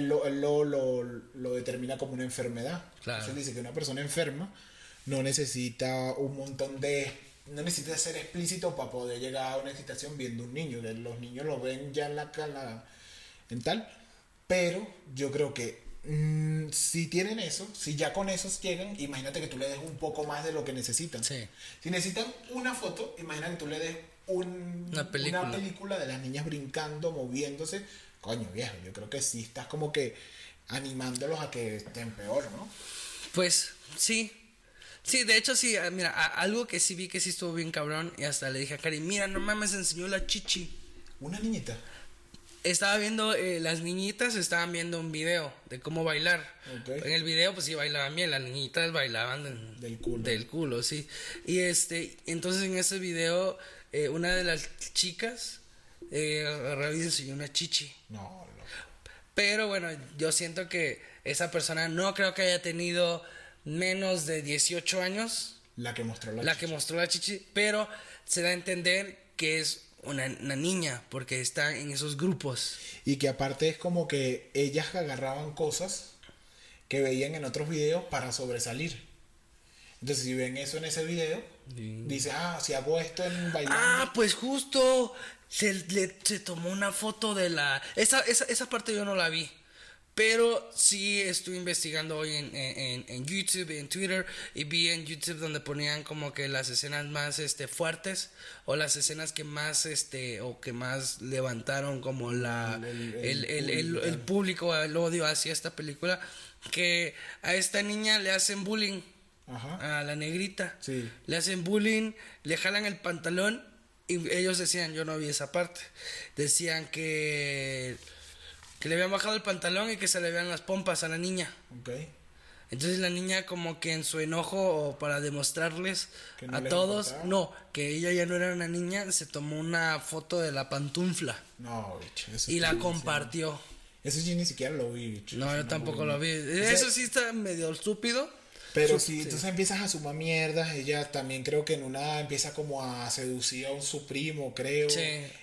Speaker 2: lo, él lo, lo, lo determina como una enfermedad.
Speaker 1: Claro.
Speaker 2: Entonces él dice que una persona enferma no necesita un montón de... No necesita ser explícito para poder llegar a una excitación viendo un niño. Los niños lo ven ya en la, en la- en tal. Pero yo creo que mm, si tienen eso, si ya con esos llegan, imagínate que tú le des un poco más de lo que necesitan.
Speaker 1: Sí.
Speaker 2: Si necesitan una foto, imagina que tú le des un-
Speaker 1: Una película.
Speaker 2: una película de las niñas brincando, moviéndose. Coño, viejo, yo creo que sí estás como que animándolos a que estén peor, ¿no?
Speaker 1: Pues sí. Sí, de hecho sí, ah, mira, algo que sí vi que sí estuvo bien cabrón y hasta le dije a Cari, mira, no mames, enseñó la chichi.
Speaker 2: Una niñita.
Speaker 1: Estaba viendo, eh, las niñitas estaban viendo un video de cómo bailar. En el video pues sí bailaban bien, las niñitas bailaban del,
Speaker 2: Del culo.
Speaker 1: Del culo, sí. Y este, entonces en ese video, eh, una de las chicas eh, enseñó una chichi.
Speaker 2: No, loco.
Speaker 1: Pero bueno, yo siento que esa persona no creo que haya tenido menos de 18 años,
Speaker 2: La que mostró la,
Speaker 1: la que mostró la chichi, pero se da a entender que es una, una niña, porque está en esos grupos.
Speaker 2: Y que aparte es como que ellas agarraban cosas que veían en otros videos para sobresalir. Entonces, si ven eso en ese video, dice, ah, si hago esto en bailando.
Speaker 1: Ah, pues justo se, le, se tomó una foto de la... Esa, esa, esa parte yo no la vi. Pero sí estuve investigando hoy en, en, en YouTube y en Twitter y vi en YouTube donde ponían como que las escenas más este fuertes o las escenas que más este o que más levantaron como la
Speaker 2: El-
Speaker 1: el,
Speaker 2: el- público.
Speaker 1: el público el odio hacia esta película que a esta niña le hacen bullying
Speaker 2: Ajá.
Speaker 1: a la negrita
Speaker 2: Sí.
Speaker 1: le hacen bullying, le jalan el pantalón y ellos decían, yo no vi esa parte. Decían que que le habían bajado el pantalón y que se le veían las pompas a la niña.
Speaker 2: Ok.
Speaker 1: Entonces la niña como que en su enojo o para demostrarles
Speaker 2: no
Speaker 1: a todos,
Speaker 2: importaba.
Speaker 1: no, que ella ya no era una niña, se tomó una foto de la pantufla
Speaker 2: No, bicho. Eso
Speaker 1: y la compartió.
Speaker 2: Eso sí ni siquiera lo vi, bicho.
Speaker 1: No, yo tampoco lo vi.
Speaker 2: sea,
Speaker 1: Eso sí está medio estúpido.
Speaker 2: Pero si
Speaker 1: sí.
Speaker 2: entonces empiezas a sumar mierdas, ella también creo que en una empieza como a seducir a un su primo, creo.
Speaker 1: Sí.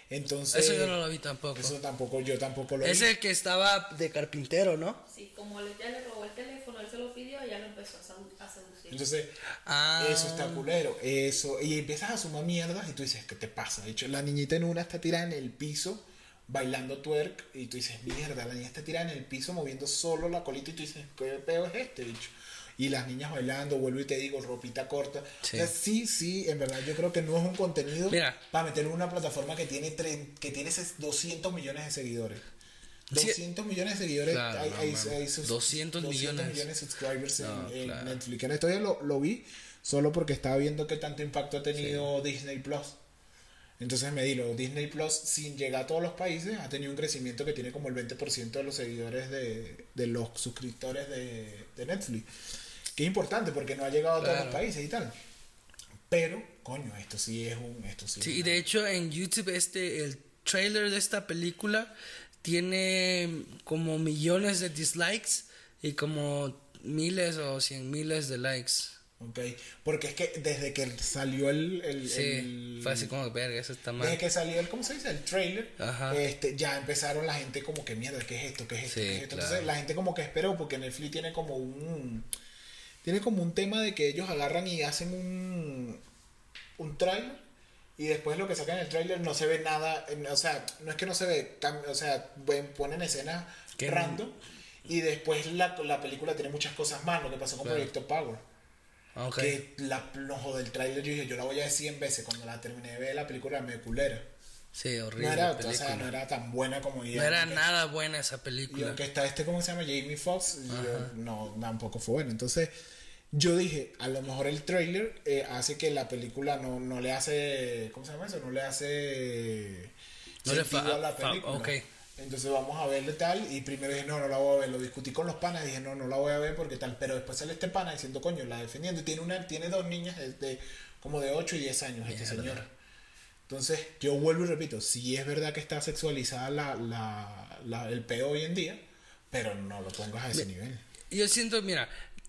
Speaker 2: Entonces.
Speaker 1: Eso yo no lo vi tampoco.
Speaker 2: Eso tampoco, yo tampoco lo
Speaker 1: Es
Speaker 2: vi.
Speaker 1: el que estaba de carpintero, ¿no?
Speaker 3: Sí, como él ya le robó el teléfono, él se lo pidió, ella lo empezó a, sedu- a seducir.
Speaker 2: Entonces,
Speaker 1: Ah.
Speaker 2: eso está culero. Eso. Y empiezas a sumar mierdas y tú dices, ¿qué te pasa? De hecho, la niñita en una está tirada en el piso bailando twerk y tú dices, mierda, la niña está tirada en el piso moviendo solo la colita y tú dices, ¿qué peo es este, bicho? Y las niñas bailando, vuelvo y te digo, ropita corta.
Speaker 1: Sí.
Speaker 2: O sea, sí, sí, en verdad yo creo que no es un contenido
Speaker 1: Mira.
Speaker 2: para meterlo en una plataforma que tiene, tre- que tiene ses- 200 millones de seguidores.
Speaker 1: Sí.
Speaker 2: 200 millones de seguidores.
Speaker 1: Claro,
Speaker 2: hay,
Speaker 1: no
Speaker 2: hay- hay sus-
Speaker 1: 200 millones.
Speaker 2: de subscribers en,
Speaker 1: No,
Speaker 2: en
Speaker 1: claro.
Speaker 2: Netflix. En esto ya lo, lo vi solo porque estaba viendo qué tanto impacto ha tenido Disney Plus. Entonces me digo, Disney Plus, sin llegar a todos los países, ha tenido un crecimiento que tiene como el 20% de los seguidores de, de los suscriptores de, de Netflix. Que es importante porque no ha llegado a todos
Speaker 1: Claro.
Speaker 2: los países y tal. Pero, coño, esto sí es un... Esto sí,
Speaker 1: Sí,
Speaker 2: es
Speaker 1: y de hecho en YouTube este el trailer de esta película tiene como millones de dislikes y como miles o cien miles de likes.
Speaker 2: Ok, porque es que desde que salió el... el-
Speaker 1: Sí,
Speaker 2: el-
Speaker 1: fue así como verga, eso está mal.
Speaker 2: Desde que salió el, ¿cómo se dice? El trailer,
Speaker 1: Ajá.
Speaker 2: este, ya empezaron la gente como que mierda, ¿qué es esto? ¿Qué es esto?
Speaker 1: Sí,
Speaker 2: ¿Qué es esto?
Speaker 1: claro.
Speaker 2: Entonces la gente como que esperó porque Netflix tiene como un tiene como un tema de que ellos agarran y hacen un un trailer y después lo que sacan en el trailer no se ve nada, o sea, no es que no se ve, o sea, ponen escenas random y después la, la película tiene muchas cosas más, lo que pasó con
Speaker 1: Claro.
Speaker 2: Proyecto Power.
Speaker 1: Ok.
Speaker 2: Que la, no, del trailer yo dije, yo la voy a ver 100 veces. Cuando la terminé de ver la película me culera.
Speaker 1: Sí, horrible
Speaker 2: No era, o sea, no era tan buena como
Speaker 1: No
Speaker 2: ella.
Speaker 1: era nada buena esa
Speaker 2: Y
Speaker 1: película.
Speaker 2: aunque está este, ¿cómo se llama? Jamie Foxx, no, tampoco fue bueno. Entonces, yo dije, a lo mejor el trailer eh, hace que la película no, no le hace, ¿cómo se llama eso? No le hace
Speaker 1: No le fa-
Speaker 2: a la
Speaker 1: fa-
Speaker 2: película. Entonces vamos a verle tal y primero dije, no, no la voy a ver, lo discutí con los panas, dije, no, no la voy a ver porque tal, pero después sale este pana diciendo, coño, la defendiendo y tiene una tiene dos niñas de, de- como de 8 y 10 años este señor. Entonces, yo vuelvo y repito, sí es verdad que está sexualizada la, la, la- el peo hoy en día, pero no lo pongas a ese nivel.
Speaker 1: Yo siento, mira,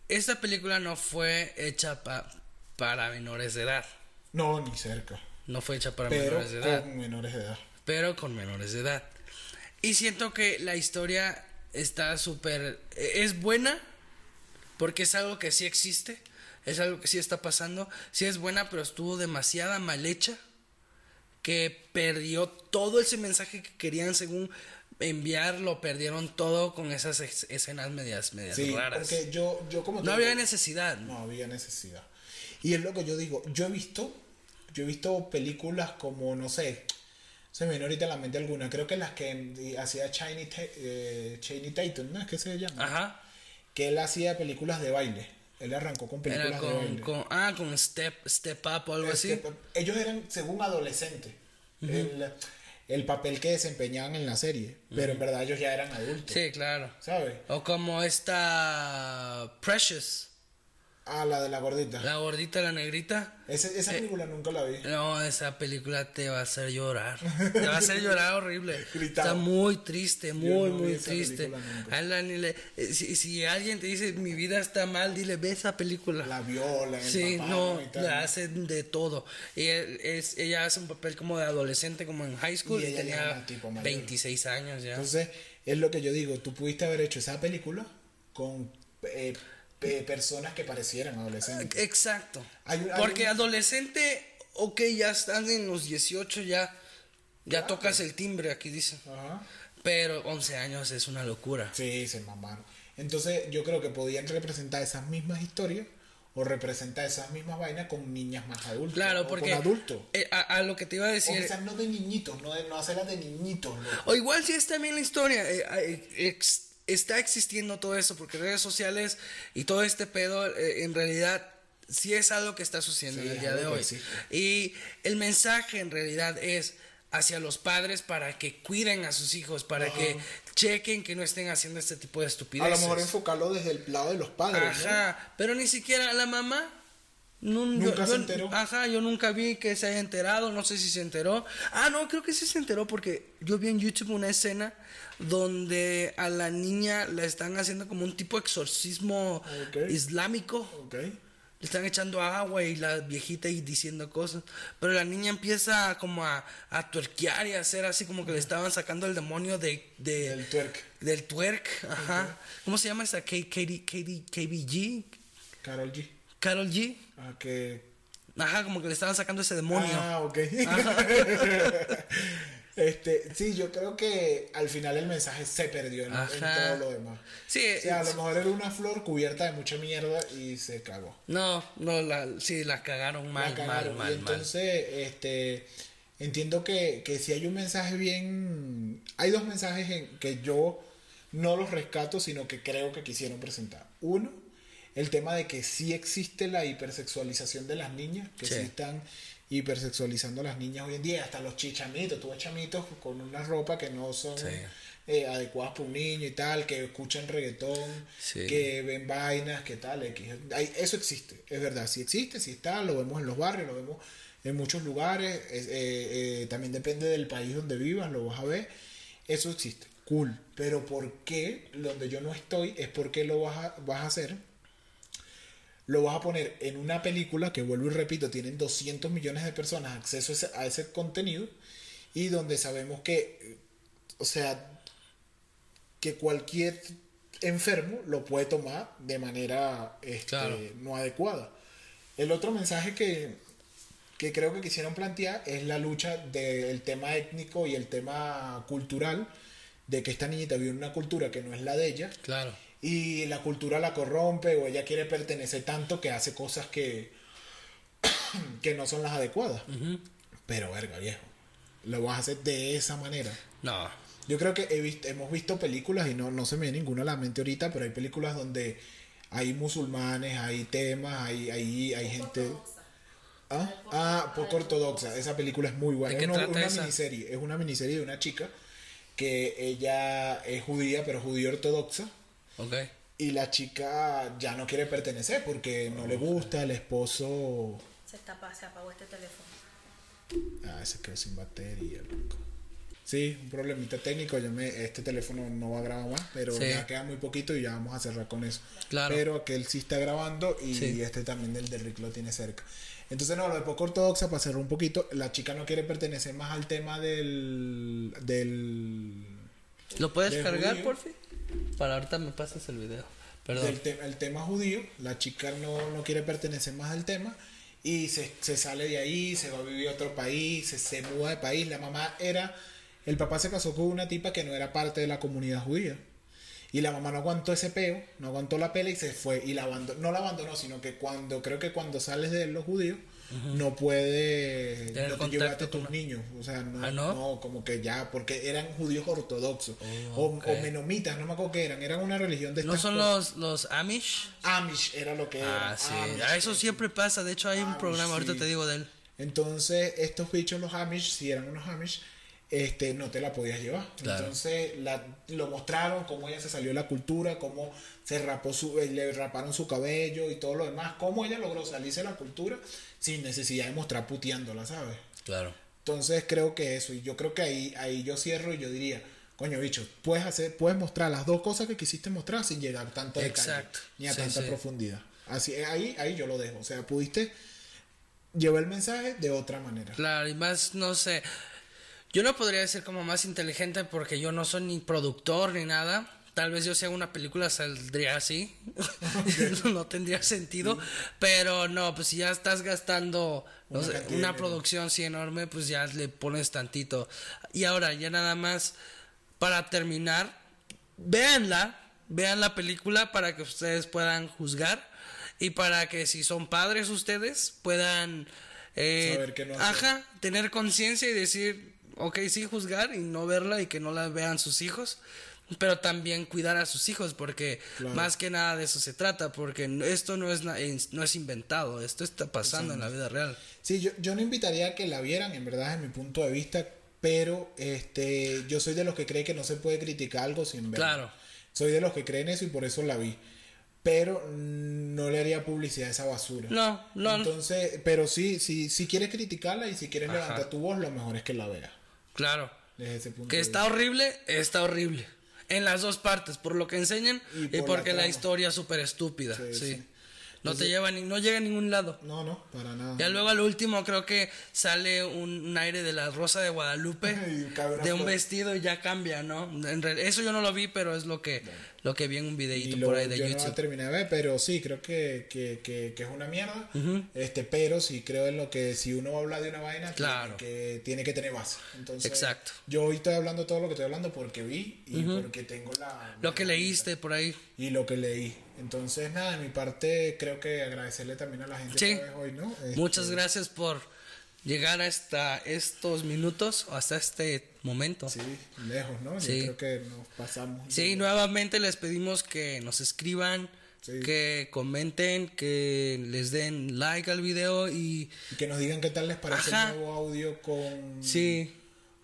Speaker 1: esta película no fue hecha pa- para menores de edad.
Speaker 2: No, ni cerca.
Speaker 1: No fue hecha para
Speaker 2: Pero
Speaker 1: menores de edad.
Speaker 2: con menores de edad.
Speaker 1: pero con menores de edad. Y siento que la historia está súper... Es buena porque es algo que sí existe. Es algo que sí está pasando. Sí es buena, pero estuvo demasiada mal hecha. Que perdió todo ese mensaje que querían según enviar. Lo perdieron todo con esas escenas medias, medias
Speaker 2: Sí,
Speaker 1: raras.
Speaker 2: porque yo, yo como
Speaker 1: No
Speaker 2: digo,
Speaker 1: había necesidad.
Speaker 2: No había necesidad. Y es lo que yo digo. Yo he visto, yo he visto películas como, no sé, se me viene ahorita a la mente alguna. Creo que las que hacía Channing, Ta- eh, Tatum, ¿no? Es que se llama.
Speaker 1: Ajá.
Speaker 2: Que él hacía películas de baile. Él arrancó con películas
Speaker 1: Era
Speaker 2: de
Speaker 1: con,
Speaker 2: baile.
Speaker 1: con- ah, con Step, Step Up o algo así.
Speaker 2: Este, ellos eran según adolescentes. el, el papel que desempeñaban en la serie. Pero en verdad ellos ya eran adultos.
Speaker 1: Sí, claro.
Speaker 2: ¿Sabes?
Speaker 1: O como esta Precious,
Speaker 2: Ah, la de la gordita.
Speaker 1: la gordita, la negrita.
Speaker 2: Ese- esa película nunca la vi.
Speaker 1: No, esa película te va a hacer llorar. Te va a hacer llorar horrible. *laughs* Está muy triste, muy,
Speaker 2: no
Speaker 1: muy triste.
Speaker 2: película nunca.
Speaker 1: A la ni le- eh, si, si alguien te dice mi vida está mal, dile ve esa película.
Speaker 2: La viola, el
Speaker 1: Sí,
Speaker 2: papá,
Speaker 1: no,
Speaker 2: Y tal.
Speaker 1: la hacen de todo. Y él- es, ella hace un papel como de adolescente, como en high school,
Speaker 2: Y ella
Speaker 1: tenía
Speaker 2: era tipo mayor.
Speaker 1: 26 años ya.
Speaker 2: Entonces, es lo que yo digo. Tú pudiste haber hecho esa película con eh, pe- personas que parecieran adolescentes.
Speaker 1: Exacto.
Speaker 2: Hay hay
Speaker 1: Porque
Speaker 2: un-
Speaker 1: adolescente, ok, ya están en los 18, ya, ya tocas el timbre, aquí dice.
Speaker 2: Ajá.
Speaker 1: Pero 11 años es una locura.
Speaker 2: Sí, se mamaron. Entonces, yo creo que podían representar esas mismas historias o representar esas mismas vainas con niñas más adultas.
Speaker 1: Claro,
Speaker 2: o
Speaker 1: porque
Speaker 2: Con adultos.
Speaker 1: eh, a, a lo que te iba a
Speaker 2: O
Speaker 1: decir,
Speaker 2: quizás no de niñitos, no, de, no hacerlas de niñitos. loco.
Speaker 1: o igual si es también la historia, eh, eh, ex- está existiendo todo eso, porque redes sociales y todo este pedo, eh, en realidad sí es algo que está sucediendo
Speaker 2: Sí,
Speaker 1: en el día de hoy. Y el mensaje en realidad es hacia los padres para que cuiden a sus hijos, para que chequen que no estén haciendo este tipo de
Speaker 2: A
Speaker 1: estupideces.
Speaker 2: lo mejor enfocarlo desde el lado de los padres. ¿no?
Speaker 1: Ajá, pero ni siquiera la mamá. No-
Speaker 2: Nunca
Speaker 1: yo-
Speaker 2: se
Speaker 1: yo-
Speaker 2: enteró.
Speaker 1: Ajá, yo nunca vi que se haya enterado, no sé si se enteró. Ah, no, creo que sí se enteró porque yo vi en YouTube una escena donde a la niña la están haciendo como un tipo de exorcismo islámico. Le están echando agua y la viejita y diciendo cosas. Pero la niña empieza como a, a tuerquear y a hacer así como que le estaban sacando el demonio de, de-
Speaker 2: El twerk.
Speaker 1: del twerk. Ajá. ¿Cómo se llama esa? K- Katie- Katie- KBG.
Speaker 2: Carol G.
Speaker 1: Carol G.
Speaker 2: Ah.
Speaker 1: Ajá, como que le estaban sacando ese demonio.
Speaker 2: Ah, ok. *laughs* este, sí, yo creo que al final el mensaje se perdió en, todo lo demás.
Speaker 1: Sí,
Speaker 2: O sea, a lo mejor era una flor cubierta de mucha mierda y se cagó.
Speaker 1: no, no, la, sí, la cagaron mal,
Speaker 2: La cagaron.
Speaker 1: mal, mal,
Speaker 2: y entonces, este, entiendo que, que si hay un mensaje bien... Hay dos mensajes en que yo no los rescato, sino que creo que quisieron presentar. Uno, el tema de que sí existe la hipersexualización de las niñas, que sí,
Speaker 1: Sí.
Speaker 2: están hipersexualizando a las niñas hoy en día, hasta los chichamitos, tú ves chamitos con una ropa que no son
Speaker 1: Sí.
Speaker 2: eh, adecuadas para un niño y tal, que escuchan reggaetón,
Speaker 1: Sí.
Speaker 2: que ven vainas, que tal, X. Eso existe, es verdad, sí existe, sí está, lo vemos en los barrios, lo vemos en muchos lugares, es- eh, eh, también depende del país donde vivas, lo vas a ver, eso existe, cool, pero ¿por qué donde yo no estoy es porque lo vas a, vas a hacer? Lo vas a poner en una película que vuelvo y repito, tienen 200 millones de personas acceso a ese, a ese contenido y donde sabemos que, o sea, que cualquier enfermo lo puede tomar de manera este,
Speaker 1: Claro.
Speaker 2: no adecuada. El otro mensaje que, que creo que quisieron plantear es la lucha del tema étnico y el tema cultural, de que esta niñita vive en una cultura que no es la de ella,
Speaker 1: Claro.
Speaker 2: Y la cultura la corrompe o ella quiere pertenecer tanto que hace cosas que, *coughs* que no son las adecuadas. Pero, verga, viejo, lo vas a hacer de esa manera.
Speaker 1: No.
Speaker 2: Yo creo que he visto, hemos visto películas, y no, no se me viene ninguna a la mente ahorita, pero hay películas donde hay musulmanes, hay temas, hay, hay, hay gente... ¿Ah? ah, poco ortodoxa. Esa película es muy buena.
Speaker 1: ¿De
Speaker 2: Es una,
Speaker 1: trata
Speaker 2: una
Speaker 1: esa?
Speaker 2: miniserie. Es una miniserie de una chica que ella es judía, pero judía ortodoxa.
Speaker 1: Ok.
Speaker 2: Y la chica ya no quiere pertenecer porque no le gusta, el esposo...
Speaker 3: Se, tapa, se apagó este teléfono.
Speaker 2: Ah, se quedó sin batería, loco. Sí, un problemita técnico. Yo me, este teléfono no va a grabar más, pero
Speaker 1: Sí.
Speaker 2: ya queda muy poquito y ya vamos a cerrar con eso.
Speaker 1: Claro.
Speaker 2: Pero aquel sí está grabando y
Speaker 1: Sí.
Speaker 2: este también del de Rick lo tiene cerca. Entonces, no, lo de poco ortodoxa, para cerrar un poquito, la chica no quiere pertenecer más al tema del. del.
Speaker 1: ¿Lo puedes
Speaker 2: De
Speaker 1: cargar,
Speaker 2: judío.
Speaker 1: por fin? Para ahorita me pasas el video. Perdón.
Speaker 2: el tema judío. La chica no, no quiere pertenecer más al tema y se, se sale de ahí, se va a vivir a otro país, se, se muda de país. La mamá era, el papá se casó con una tipa que no era parte de la comunidad judía. Y la mamá no aguantó ese peo, no aguantó la pela y se fue. Y la abandonó, no la abandonó, sino que cuando, creo que cuando sales de los judíos, no puede no te llevaste a tus
Speaker 1: con-
Speaker 2: niños. O sea, no,
Speaker 1: ¿Ah, no?
Speaker 2: como que ya, porque eran judíos ortodoxos.
Speaker 1: Oh,
Speaker 2: o, o menomitas, no me acuerdo qué eran. Eran una religión de
Speaker 1: ¿No son
Speaker 2: cosas.
Speaker 1: los, los Amish?
Speaker 2: Amish era lo que era.
Speaker 1: Ah, sí.
Speaker 2: Amish.
Speaker 1: Ah, eso siempre pasa. De hecho, hay un programa, ahorita
Speaker 2: sí.
Speaker 1: te digo de él.
Speaker 2: Entonces, estos bichos, los Amish, si eran unos Amish, este, no te la podías llevar.
Speaker 1: Claro.
Speaker 2: Entonces, la, lo mostraron, cómo ella se salió de la cultura, cómo se rapó su, eh, le raparon su cabello y todo lo demás, cómo ella logró salirse de la cultura sin necesidad de mostrar puteándola, ¿sabes?
Speaker 1: Claro.
Speaker 2: Entonces creo que eso, y yo creo que ahí, ahí yo cierro y yo diría, coño bicho, puedes hacer, puedes mostrar las dos cosas que quisiste mostrar sin llegar a tanto detalle,
Speaker 1: Exacto.
Speaker 2: ni a
Speaker 1: Sí,
Speaker 2: tanta
Speaker 1: sí.
Speaker 2: profundidad. Así, ahí, ahí yo lo dejo. O sea, pudiste llevar el mensaje de otra manera.
Speaker 1: Claro, y más, no sé. Yo no podría ser como más inteligente porque yo no soy ni productor ni nada. Tal vez yo hago una película saldría así. *laughs* no tendría sentido. Pero no, pues si ya estás gastando no
Speaker 2: Una
Speaker 1: sé,
Speaker 2: cantidad de
Speaker 1: una producción así enorme, pues ya le pones tantito. Y ahora, ya nada más, para terminar, véanla, vean la película para que ustedes puedan juzgar y para que si son padres ustedes puedan eh,
Speaker 2: Saber no
Speaker 1: ajá, tener conciencia y decir, ok, sí, juzgar y no verla y que no la vean sus hijos, pero también cuidar a sus hijos porque
Speaker 2: Claro.
Speaker 1: más que nada de eso se trata, porque esto no es, no es inventado, esto está pasando en la vida real.
Speaker 2: Sí, yo, yo no invitaría a que la vieran, en verdad, desde mi punto de vista, pero este, yo soy de los que cree que no se puede criticar algo sin verlo.
Speaker 1: Claro.
Speaker 2: Soy de los que creen eso y por eso la vi. Pero no le haría publicidad a esa basura.
Speaker 1: No, no.
Speaker 2: Entonces, pero sí, sí, si quieres criticarla y si quieres
Speaker 1: Ajá.
Speaker 2: levantar tu voz, lo mejor es que la veas.
Speaker 1: Claro.
Speaker 2: Desde ese punto
Speaker 1: Que
Speaker 2: de
Speaker 1: está horrible, está horrible. En las dos partes, por lo que enseñan
Speaker 2: Y por
Speaker 1: porque la, historia es súper estúpida.
Speaker 2: Sí,
Speaker 1: Sí,
Speaker 2: sí.
Speaker 1: No te lleva ni, no llega a ningún lado.
Speaker 2: No, no, para nada.
Speaker 1: Ya luego al último creo que sale un, un aire de la Rosa de Guadalupe *laughs* de un
Speaker 2: flor.
Speaker 1: vestido y ya cambia, ¿no? En eso yo no lo vi, pero es lo que lo que vi en un videito por ahí de
Speaker 2: yo no
Speaker 1: YouTube.
Speaker 2: terminé de ver, pero sí, creo que, que, que, que es una mierda. este Pero sí creo en lo que si uno va a hablar de una vaina,
Speaker 1: Claro.
Speaker 2: que, tiene que tener base. Entonces,
Speaker 1: Exacto.
Speaker 2: Yo hoy estoy hablando todo lo que estoy hablando porque vi y porque tengo la...
Speaker 1: Lo que leíste por ahí.
Speaker 2: Y lo que leí. Entonces, nada, de mi parte, creo que agradecerle también a la gente
Speaker 1: Sí.
Speaker 2: que hoy, ¿no? Este,
Speaker 1: Muchas gracias por llegar hasta estos minutos o hasta este momento.
Speaker 2: Sí, lejos, ¿no?
Speaker 1: Sí.
Speaker 2: Yo creo que nos pasamos.
Speaker 1: Sí, nuevamente les pedimos que nos escriban,
Speaker 2: Sí.
Speaker 1: que comenten, que les den like al video y
Speaker 2: Y que nos digan qué tal les parece
Speaker 1: Ajá.
Speaker 2: el nuevo audio con...
Speaker 1: sí,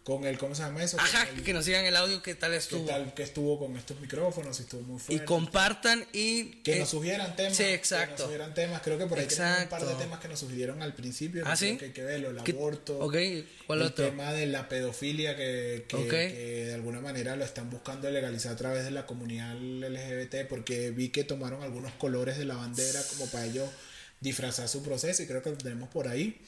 Speaker 2: Con el, ¿cómo se llama eso?
Speaker 1: ajá,
Speaker 2: el-
Speaker 1: que nos digan el audio qué tal
Speaker 2: qué
Speaker 1: estuvo
Speaker 2: tal que estuvo con estos micrófonos, si estuvo muy
Speaker 1: y
Speaker 2: fuerte.
Speaker 1: compartan y
Speaker 2: que
Speaker 1: eh,
Speaker 2: nos sugieran temas.
Speaker 1: sí,
Speaker 2: Que
Speaker 1: exacto.
Speaker 2: nos sugieran temas. Creo que por ahí tenemos un par de temas que nos sugirieron al principio.
Speaker 1: ¿Ah,
Speaker 2: que
Speaker 1: sí?
Speaker 2: Que hay que verlo, el
Speaker 1: ¿Qué-
Speaker 2: aborto.
Speaker 1: ok, ¿cuál
Speaker 2: el
Speaker 1: otro?
Speaker 2: tema de la pedofilia que, que, que de alguna manera lo están buscando legalizar a través de la comunidad LGBT porque vi que tomaron algunos colores de la bandera como para ellos disfrazar su proceso y creo que lo tenemos por ahí.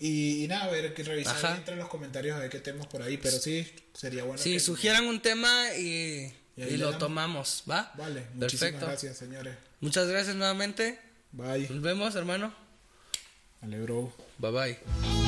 Speaker 2: Y, y nada, a ver, que revisar
Speaker 1: Ajá.
Speaker 2: entre los comentarios a ver qué tenemos por ahí, pero sí, sería bueno.
Speaker 1: sí,
Speaker 2: que-
Speaker 1: sugieran un tema y,
Speaker 2: Y
Speaker 1: lo tomamos, ¿va?
Speaker 2: Vale, muchísimas
Speaker 1: Perfecto.
Speaker 2: gracias, señores.
Speaker 1: Muchas gracias nuevamente.
Speaker 2: Bye.
Speaker 1: Nos vemos, hermano.
Speaker 2: Vale, bro.
Speaker 1: Bye bye.